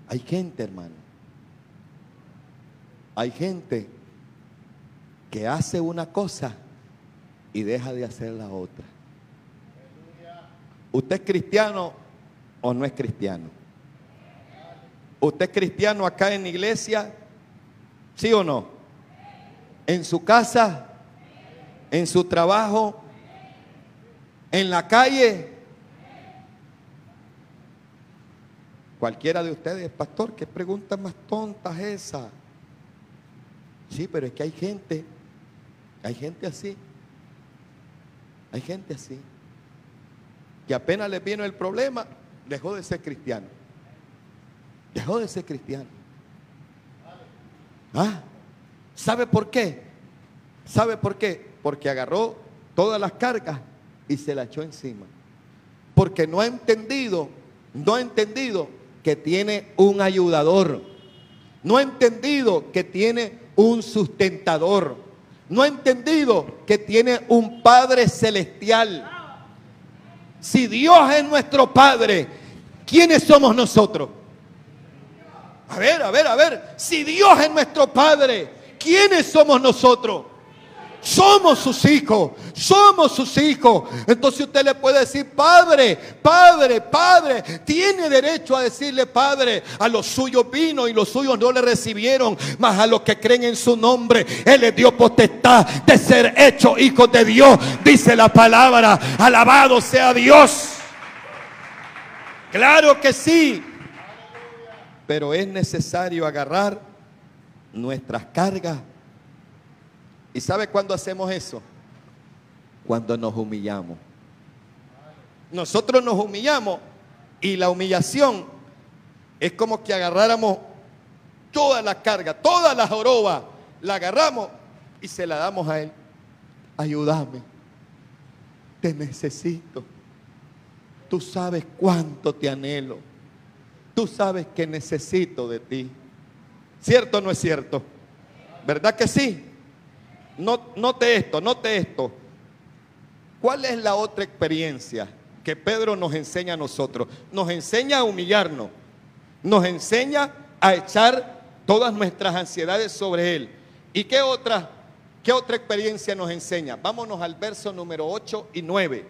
hay gente, hermano. Hay gente que hace una cosa y deja de hacer la otra. ¿Usted es cristiano o no es cristiano? ¿Usted es cristiano acá en la iglesia? ¿Sí o no? ¿En su casa? ¿En su trabajo? ¿En la calle? Cualquiera de ustedes, pastor, ¿qué pregunta más tonta es esa? Sí, pero es que hay gente, hay gente así, hay gente así, que apenas le vino el problema, dejó de ser cristiano. Dejó de ser cristiano. ¿Ah? ¿Sabe por qué? ¿Sabe por qué? Porque agarró todas las cargas y se la echó encima. Porque no ha entendido, no ha entendido que tiene un ayudador. No ha entendido que tiene un sustentador. No ha entendido que tiene un Padre celestial. Si Dios es nuestro Padre, ¿quiénes somos nosotros? A ver, a ver, a ver. Si Dios es nuestro Padre, ¿quiénes somos nosotros? Somos sus hijos, somos sus hijos. Entonces usted le puede decir, Padre, Padre, Padre. Tiene derecho a decirle, Padre. A los suyos vino y los suyos no le recibieron. Mas a los que creen en su nombre, Él les dio potestad de ser hecho hijos de Dios. Dice la palabra, alabado sea Dios. Claro que sí. Pero es necesario agarrar nuestras cargas ¿Y sabe cuándo hacemos eso? Cuando nos humillamos. Nosotros nos humillamos y la humillación es como que agarráramos toda la carga, toda la joroba, la agarramos y se la damos a Él. Ayúdame, te necesito. Tú sabes cuánto te anhelo. Tú sabes que necesito de ti. ¿Cierto o no es cierto? ¿Verdad que sí? note esto, note esto. ¿Cuál es la otra experiencia que Pedro nos enseña a nosotros? Nos enseña a humillarnos, nos enseña a echar todas nuestras ansiedades sobre Él. ¿Y qué otra, qué otra experiencia nos enseña? Vámonos al verso número 8 y 9.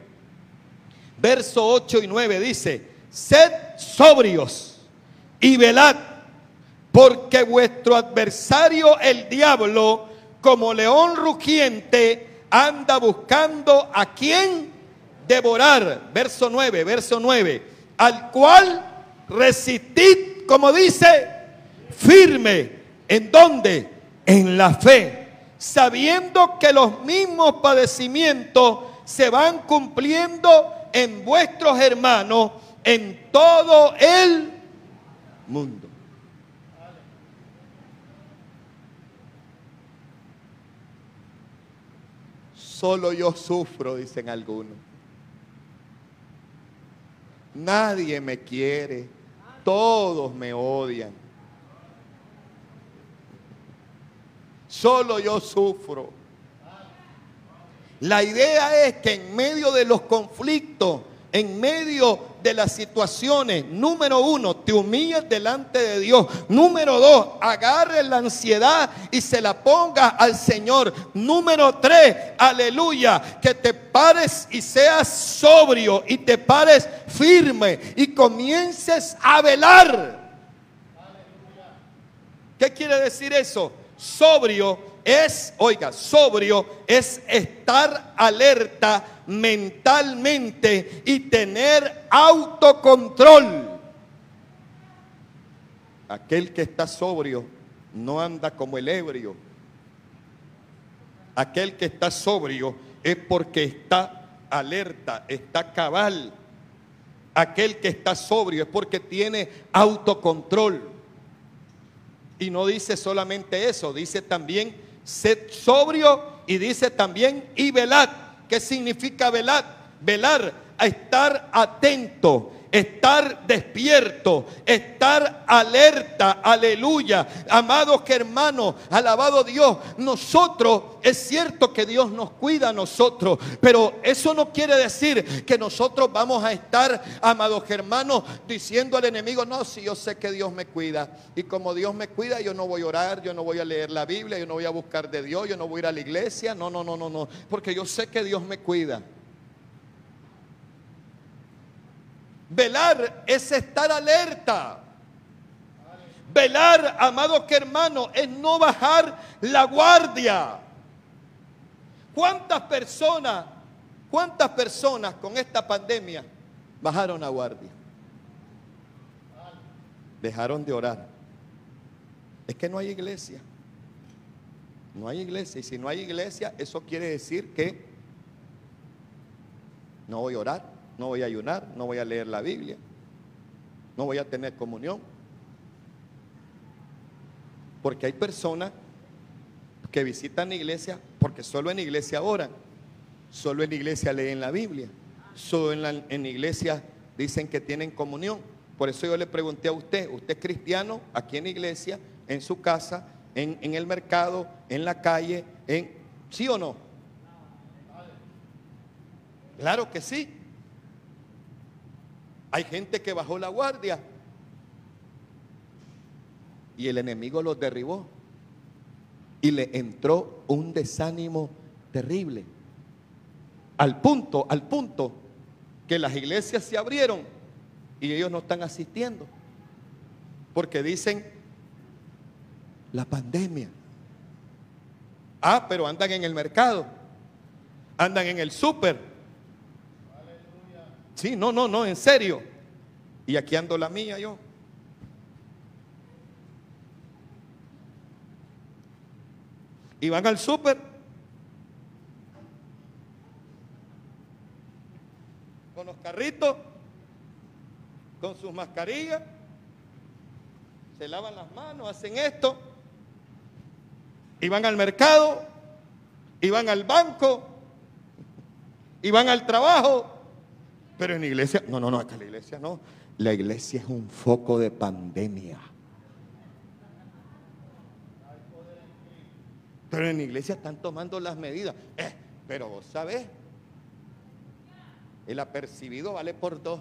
Verso 8 y 9 dice, sed sobrios y velad, porque vuestro adversario el diablo como león rugiente, anda buscando a quien devorar. Verso 9, verso 9. Al cual resistid, como dice, firme. ¿En dónde? En la fe. Sabiendo que los mismos padecimientos se van cumpliendo en vuestros hermanos en todo el mundo. Solo yo sufro, dicen algunos. Nadie me quiere. Todos me odian. Solo yo sufro. La idea es que en medio de los conflictos, en medio de las situaciones, número uno, te humilles delante de Dios. Número dos, agarre la ansiedad y se la ponga al Señor. Número tres, aleluya, que te pares y seas sobrio y te pares firme y comiences a velar. ¿Qué quiere decir eso? Sobrio es, oiga, sobrio es estar alerta mentalmente y tener autocontrol. Aquel que está sobrio no anda como el ebrio. Aquel que está sobrio es porque está alerta, está cabal. Aquel que está sobrio es porque tiene autocontrol. Y no dice solamente eso, dice también sed sobrio y dice también y velad. ¿Qué significa velad? Velar, estar atento, estar despierto, estar alerta, aleluya. Amados hermanos, alabado Dios, nosotros, es cierto que Dios nos cuida a nosotros, pero eso no quiere decir que nosotros vamos a estar, amados hermanos, diciendo al enemigo, no, si yo sé que Dios me cuida, y como Dios me cuida, yo no voy a orar, yo no voy a leer la Biblia, yo no voy a buscar de Dios, yo no voy a ir a la iglesia, no, no, no, no, no, porque yo sé que Dios me cuida. Velar es estar alerta. Velar, amado que hermano, es no bajar la guardia. ¿Cuántas personas, cuántas personas con esta pandemia bajaron la guardia? Dejaron de orar. Es que no hay iglesia. No hay iglesia. Y si no hay iglesia, eso quiere decir que no voy a orar, no voy a ayunar, no voy a leer la Biblia, no voy a tener comunión. Porque hay personas que visitan la iglesia porque solo en iglesia oran, solo en iglesia leen la Biblia, solo en la, en iglesia dicen que tienen comunión. Por eso yo le pregunté a usted, ¿usted es cristiano aquí en la iglesia, en su casa, en, en el mercado, en la calle, en sí o no? Claro que sí. Hay gente que bajó la guardia y el enemigo los derribó y le entró un desánimo terrible. Al punto, al punto que las iglesias se abrieron y ellos no están asistiendo. Porque dicen la pandemia. Ah, pero andan en el mercado, andan en el súper. Sí, no, no, no, en serio. Y aquí ando la mía yo. Y van al súper. Con los carritos, con sus mascarillas. Se lavan las manos, hacen esto. Y van al mercado. Y van al banco. Y van al trabajo. Pero en iglesia, no, no, no, acá la iglesia no. La iglesia es un foco de pandemia. Pero en iglesia están tomando las medidas. Eh, pero vos sabés, el apercibido vale por dos.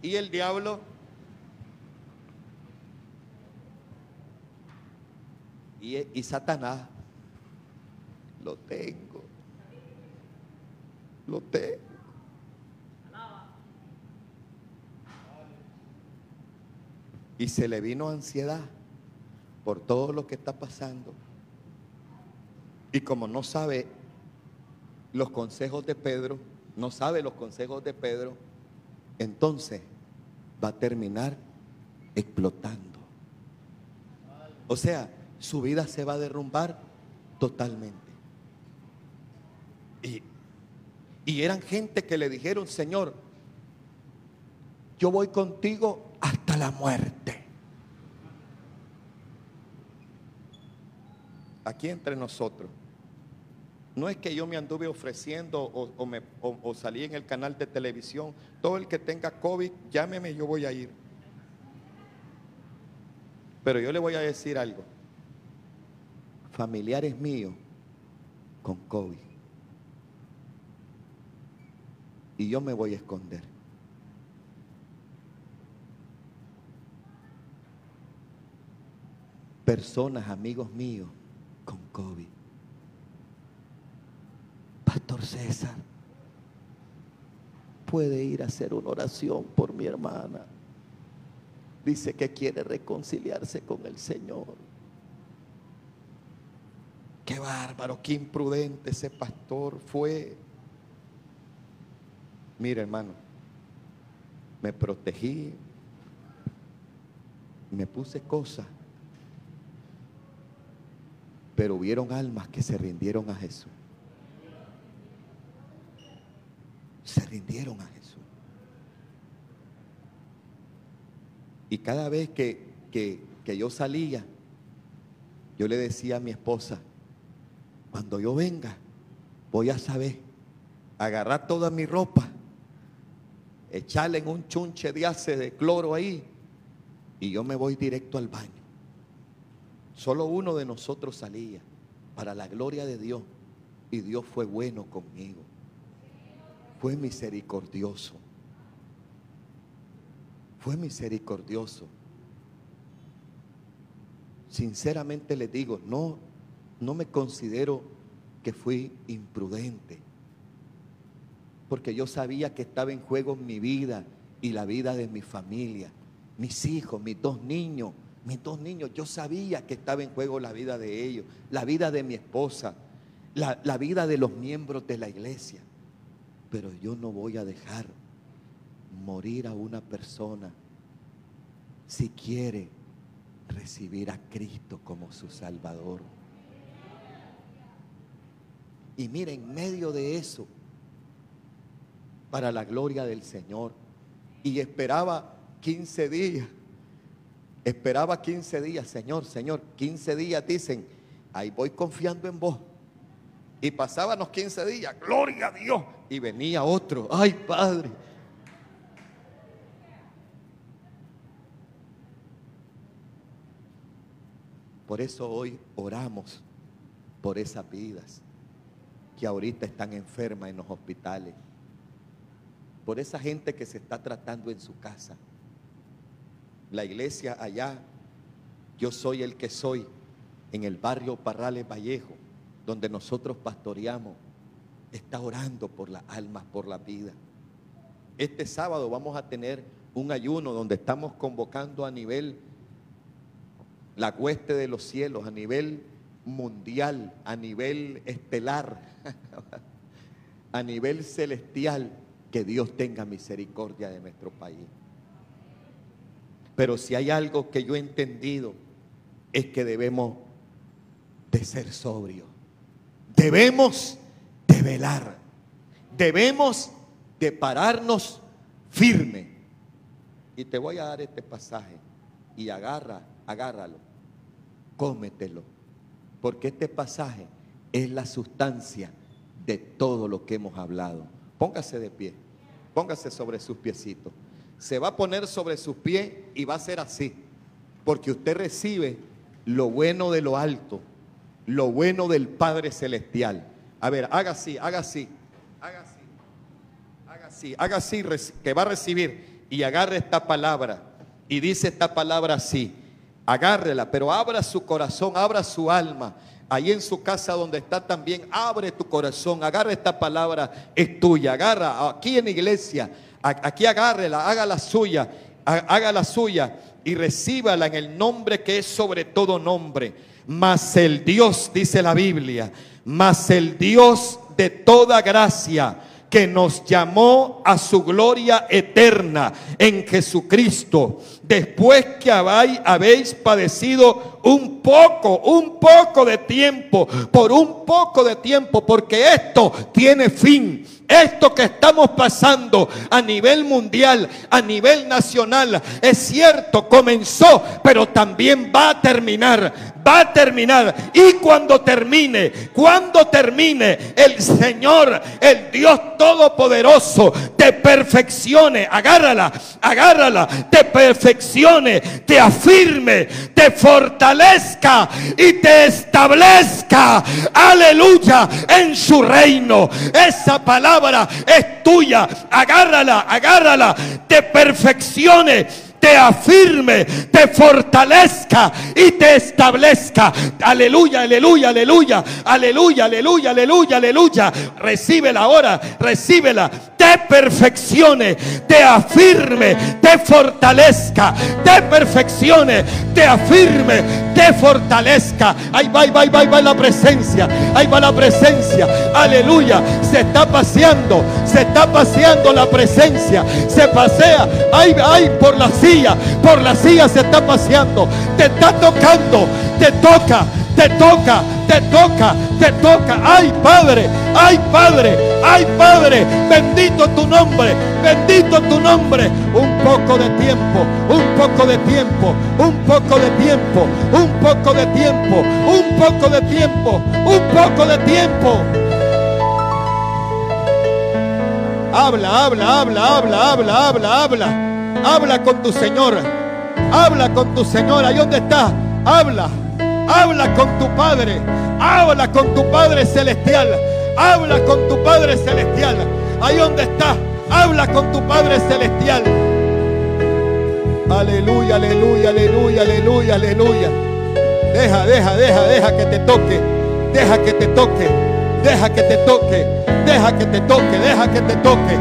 Y el diablo y, y Satanás lo tengo. Lo tengo. Y se le vino ansiedad por todo lo que está pasando. Y como no sabe los consejos de Pedro, no sabe los consejos de Pedro, entonces va a terminar explotando. O sea, su vida se va a derrumbar totalmente. Y, eran gente que le dijeron, Señor, yo voy contigo hasta la muerte. Aquí entre nosotros. No es que yo me anduve ofreciendo o, o salí en el canal de televisión. Todo el que tenga COVID, llámeme, yo voy a ir. Pero yo le voy a decir algo. Familiares míos con COVID. Y yo me voy a esconder. Personas, amigos míos, con COVID. Pastor César, puede ir a hacer una oración por mi hermana. Dice que quiere reconciliarse con el Señor. Qué bárbaro, qué imprudente ese pastor fue. Mira, hermano, me protegí, me puse cosas, pero hubieron almas que se rindieron a Jesús. Se rindieron a Jesús. Y cada vez que, que, que yo salía, yo le decía a mi esposa, cuando yo venga, voy a saber, agarrar toda mi ropa, echarle en un chunche de ace de cloro ahí, y yo me voy directo al baño. Solo uno de nosotros salía para la gloria de Dios, y Dios fue bueno conmigo, fue misericordioso, fue misericordioso. Sinceramente les digo, no no me considero que fui imprudente. Porque yo sabía que estaba en juego mi vida y la vida de mi familia, mis hijos, mis dos niños, mis dos niños. Yo sabía que estaba en juego la vida de ellos, la vida de mi esposa, la, la vida de los miembros de la iglesia. Pero yo no voy a dejar morir a una persona si quiere recibir a Cristo como su Salvador. Y mire, en medio de eso, para la gloria del Señor, y esperaba 15 días, esperaba 15 días, Señor, Señor, 15 días dicen, ahí voy confiando en vos. Y pasaban los 15 días, gloria a Dios, y venía otro, ay Padre. Por eso hoy oramos por esas vidas que ahorita están enfermas en los hospitales. Por esa gente que se está tratando en su casa. La iglesia allá, yo soy el que soy, en el barrio Parrales Vallejo, donde nosotros pastoreamos, está orando por las almas, por la vida. Este sábado vamos a tener un ayuno donde estamos convocando a nivel la cueste de los cielos, a nivel mundial, a nivel estelar, a nivel celestial, que Dios tenga misericordia de nuestro país. Pero si hay algo que yo he entendido, es que debemos de ser sobrios. Debemos de velar. Debemos de pararnos firme. Y te voy a dar este pasaje. Y agarra, agárralo. Cómetelo. Porque este pasaje es la sustancia de todo lo que hemos hablado. Póngase de pie. Póngase sobre sus piecitos. Se va a poner sobre sus pies y va a ser así. Porque usted recibe lo bueno de lo alto, lo bueno del Padre Celestial. A ver, haga así, haga así, haga así, haga así, haga así, que va a recibir y agarre esta palabra. Y dice esta palabra así, agárrela, pero abra su corazón, abra su alma. Ahí en su casa donde está también, abre tu corazón, agarra esta palabra, es tuya, agarra aquí en la iglesia, aquí agárrela, haga la suya, haga la suya y recíbala en el nombre que es sobre todo nombre. Mas el Dios, dice la Biblia, mas el Dios de toda gracia, que nos llamó a su gloria eterna en Jesucristo, después que habéis, padecido un poco, un poco de tiempo, por un poco de tiempo, porque esto tiene fin. Esto que estamos pasando a nivel mundial, a nivel nacional, es cierto, comenzó, pero también va a terminar va a terminar. Y cuando termine, cuando termine, el Señor, el Dios Todopoderoso, te perfeccione. Agárrala, agárrala, te perfeccione, te afirme, te fortalezca y te establezca. Aleluya, en su reino. Esa palabra es tuya. Agárrala, agárrala, te perfeccione te afirme, te fortalezca y te establezca. Aleluya, aleluya, aleluya, aleluya, aleluya, aleluya, aleluya. Recíbela ahora, recíbela. Te perfeccione, te afirme, te fortalezca, te perfeccione, te afirme, te fortalezca. Ahí va, ahí va, ahí va, va la presencia. Ahí va la presencia. Aleluya. Se está paseando, se está paseando la presencia. Se pasea, ahí, ahí por la por la silla se está paseando, te está tocando, te toca, te toca, te toca, te toca. Ay Padre, ay Padre, ay Padre, bendito tu nombre, bendito tu nombre. Un poco de tiempo, un poco de tiempo, un poco de tiempo, un poco de tiempo, un poco de tiempo, un poco de tiempo. Habla, habla, habla, habla, habla, habla, habla. Habla con tu Señor. Habla con tu Señor. Ahí donde está. Habla. Habla con tu Padre. Habla con tu Padre Celestial. Habla con tu Padre Celestial. Ahí donde está. Habla con tu Padre Celestial. Aleluya, aleluya, aleluya, aleluya, aleluya. Deja, deja, deja, deja que te toque. Deja que te toque. Deja que te toque. Deja que te toque, deja que te toque,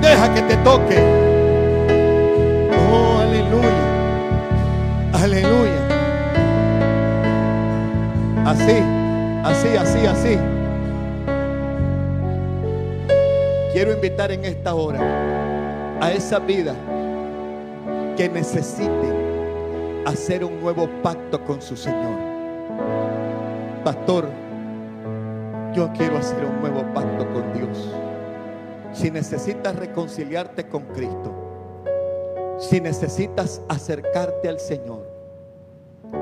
deja que te toque. Oh, aleluya. Aleluya. Así, así, así, así. Quiero invitar en esta hora a esa vida que necesite hacer un nuevo pacto con su Señor. Pastor, yo quiero hacer un nuevo pacto con Dios. Si necesitas reconciliarte con Cristo, si necesitas acercarte al Señor,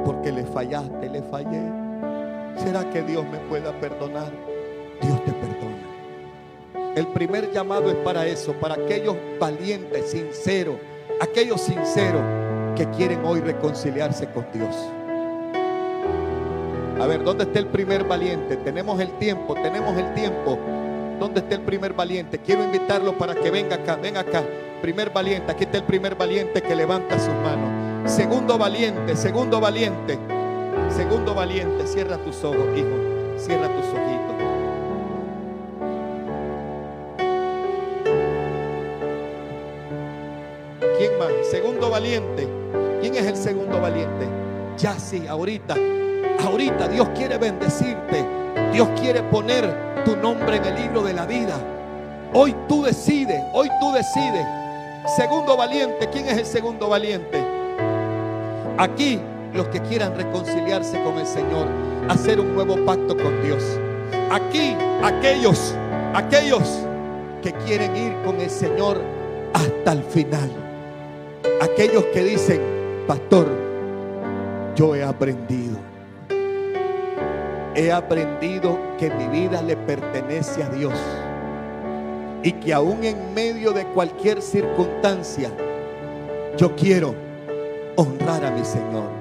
porque le fallaste, le fallé, ¿será que Dios me pueda perdonar? Dios te perdona. El primer llamado es para eso, para aquellos valientes, sinceros, aquellos sinceros que quieren hoy reconciliarse con Dios. A ver, ¿dónde está el primer valiente? Tenemos el tiempo, tenemos el tiempo. ¿Dónde está el primer valiente? Quiero invitarlo para que venga acá, venga acá. Primer valiente, aquí está el primer valiente que levanta sus manos. Segundo valiente, segundo valiente, segundo valiente. Cierra tus ojos, hijo. Cierra tus ojitos. ¿Quién más? Segundo valiente. ¿Quién es el segundo valiente? Ya sí, ahorita. Ahorita Dios quiere bendecirte. Dios quiere poner tu nombre en el libro de la vida. Hoy tú decides, hoy tú decides. Segundo valiente, ¿quién es el segundo valiente? Aquí los que quieran reconciliarse con el Señor, hacer un nuevo pacto con Dios. Aquí aquellos, aquellos que quieren ir con el Señor hasta el final. Aquellos que dicen, pastor, yo he aprendido. He aprendido que mi vida le pertenece a Dios. Y que aún en medio de cualquier circunstancia, yo quiero honrar a mi Señor.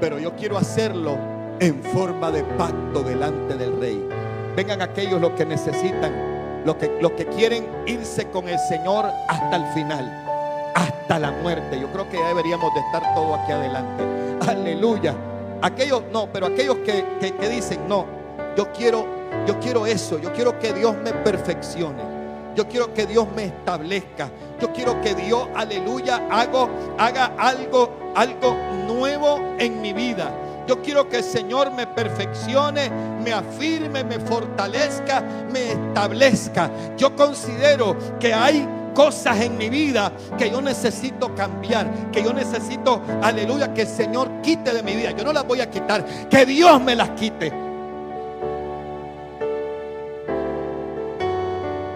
Pero yo quiero hacerlo en forma de pacto delante del Rey. Vengan aquellos los que necesitan, los que, los que quieren irse con el Señor hasta el final hasta la muerte. Yo creo que ya deberíamos de estar todos aquí adelante. Aleluya. Aquellos, no, pero aquellos que, que, que dicen, no, yo quiero, yo quiero eso, yo quiero que Dios me perfeccione. Yo quiero que Dios me establezca. Yo quiero que Dios, aleluya, hago, haga algo, algo nuevo en mi vida. Yo quiero que el Señor me perfeccione, me afirme, me fortalezca, me establezca. Yo considero que hay cosas en mi vida que yo necesito cambiar, que yo necesito, aleluya, que el Señor quite de mi vida. Yo no las voy a quitar, que Dios me las quite.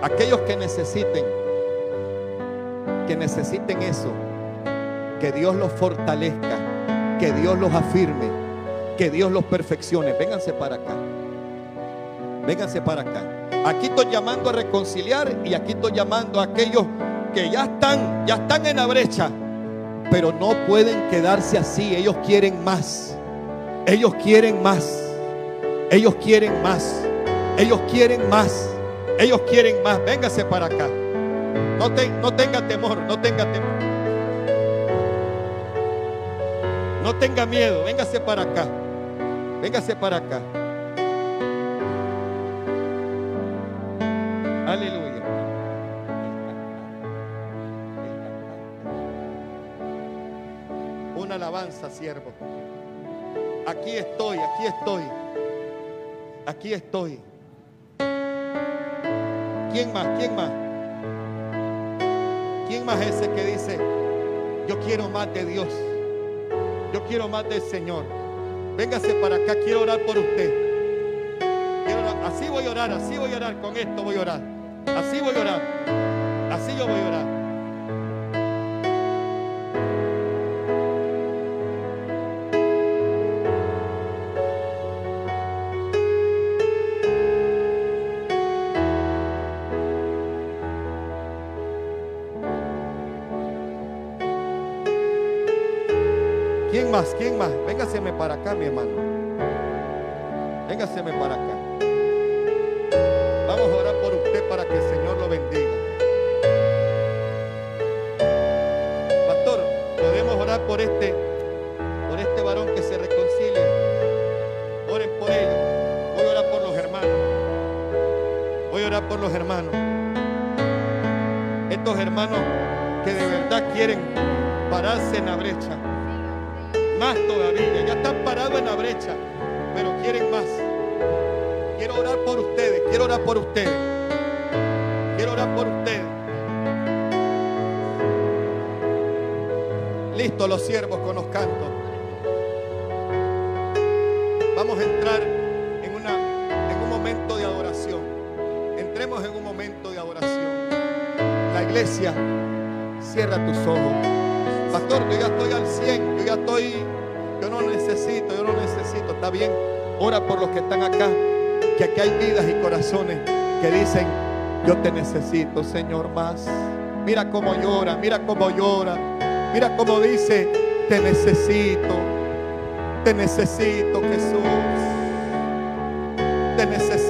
Aquellos que necesiten, que necesiten eso, que Dios los fortalezca, que Dios los afirme, que Dios los perfeccione. Vénganse para acá. Vénganse para acá. Aquí estoy llamando a reconciliar y aquí estoy llamando a aquellos que ya están, ya están en la brecha, pero no pueden quedarse así. Ellos quieren más. Ellos quieren más. Ellos quieren más. Ellos quieren más. Ellos quieren más. Véngase para acá. No, te, no tenga temor, no tenga temor. No tenga miedo. Véngase para acá. Véngase para acá. Aleluya. Una alabanza, siervo. Aquí estoy, aquí estoy. Aquí estoy. ¿Quién más? ¿Quién más? ¿Quién más es ese que dice, yo quiero más de Dios? Yo quiero más del Señor. Véngase para acá, quiero orar por usted. Así voy a orar, así voy a orar, con esto voy a orar. Así voy a orar. Así yo voy a orar. Véngaseme para acá, mi hermano. Véngaseme para acá. Vamos a orar por usted para que el Señor lo bendiga. Pastor, podemos orar por este, por este varón que se reconcilia. Oren por ellos. Voy a orar por los hermanos. Voy a orar por los hermanos. Estos hermanos que de verdad quieren pararse en la brecha. En la brecha. Pero quieren más. Quiero orar por ustedes. Quiero orar por ustedes. Quiero orar por ustedes. Listo los siervos con los cantos. Vamos a entrar en, una, en un momento de adoración. Entremos en un momento de adoración. La iglesia, cierra tus ojos. Pastor, yo ya estoy al 100, yo ya estoy, no necesito, yo no necesito. Está bien, ora por los que están acá, que aquí hay vidas y corazones que dicen, yo te necesito, Señor, más. Mira cómo llora, mira cómo llora, mira cómo dice, te necesito, te necesito, Jesús, te necesito.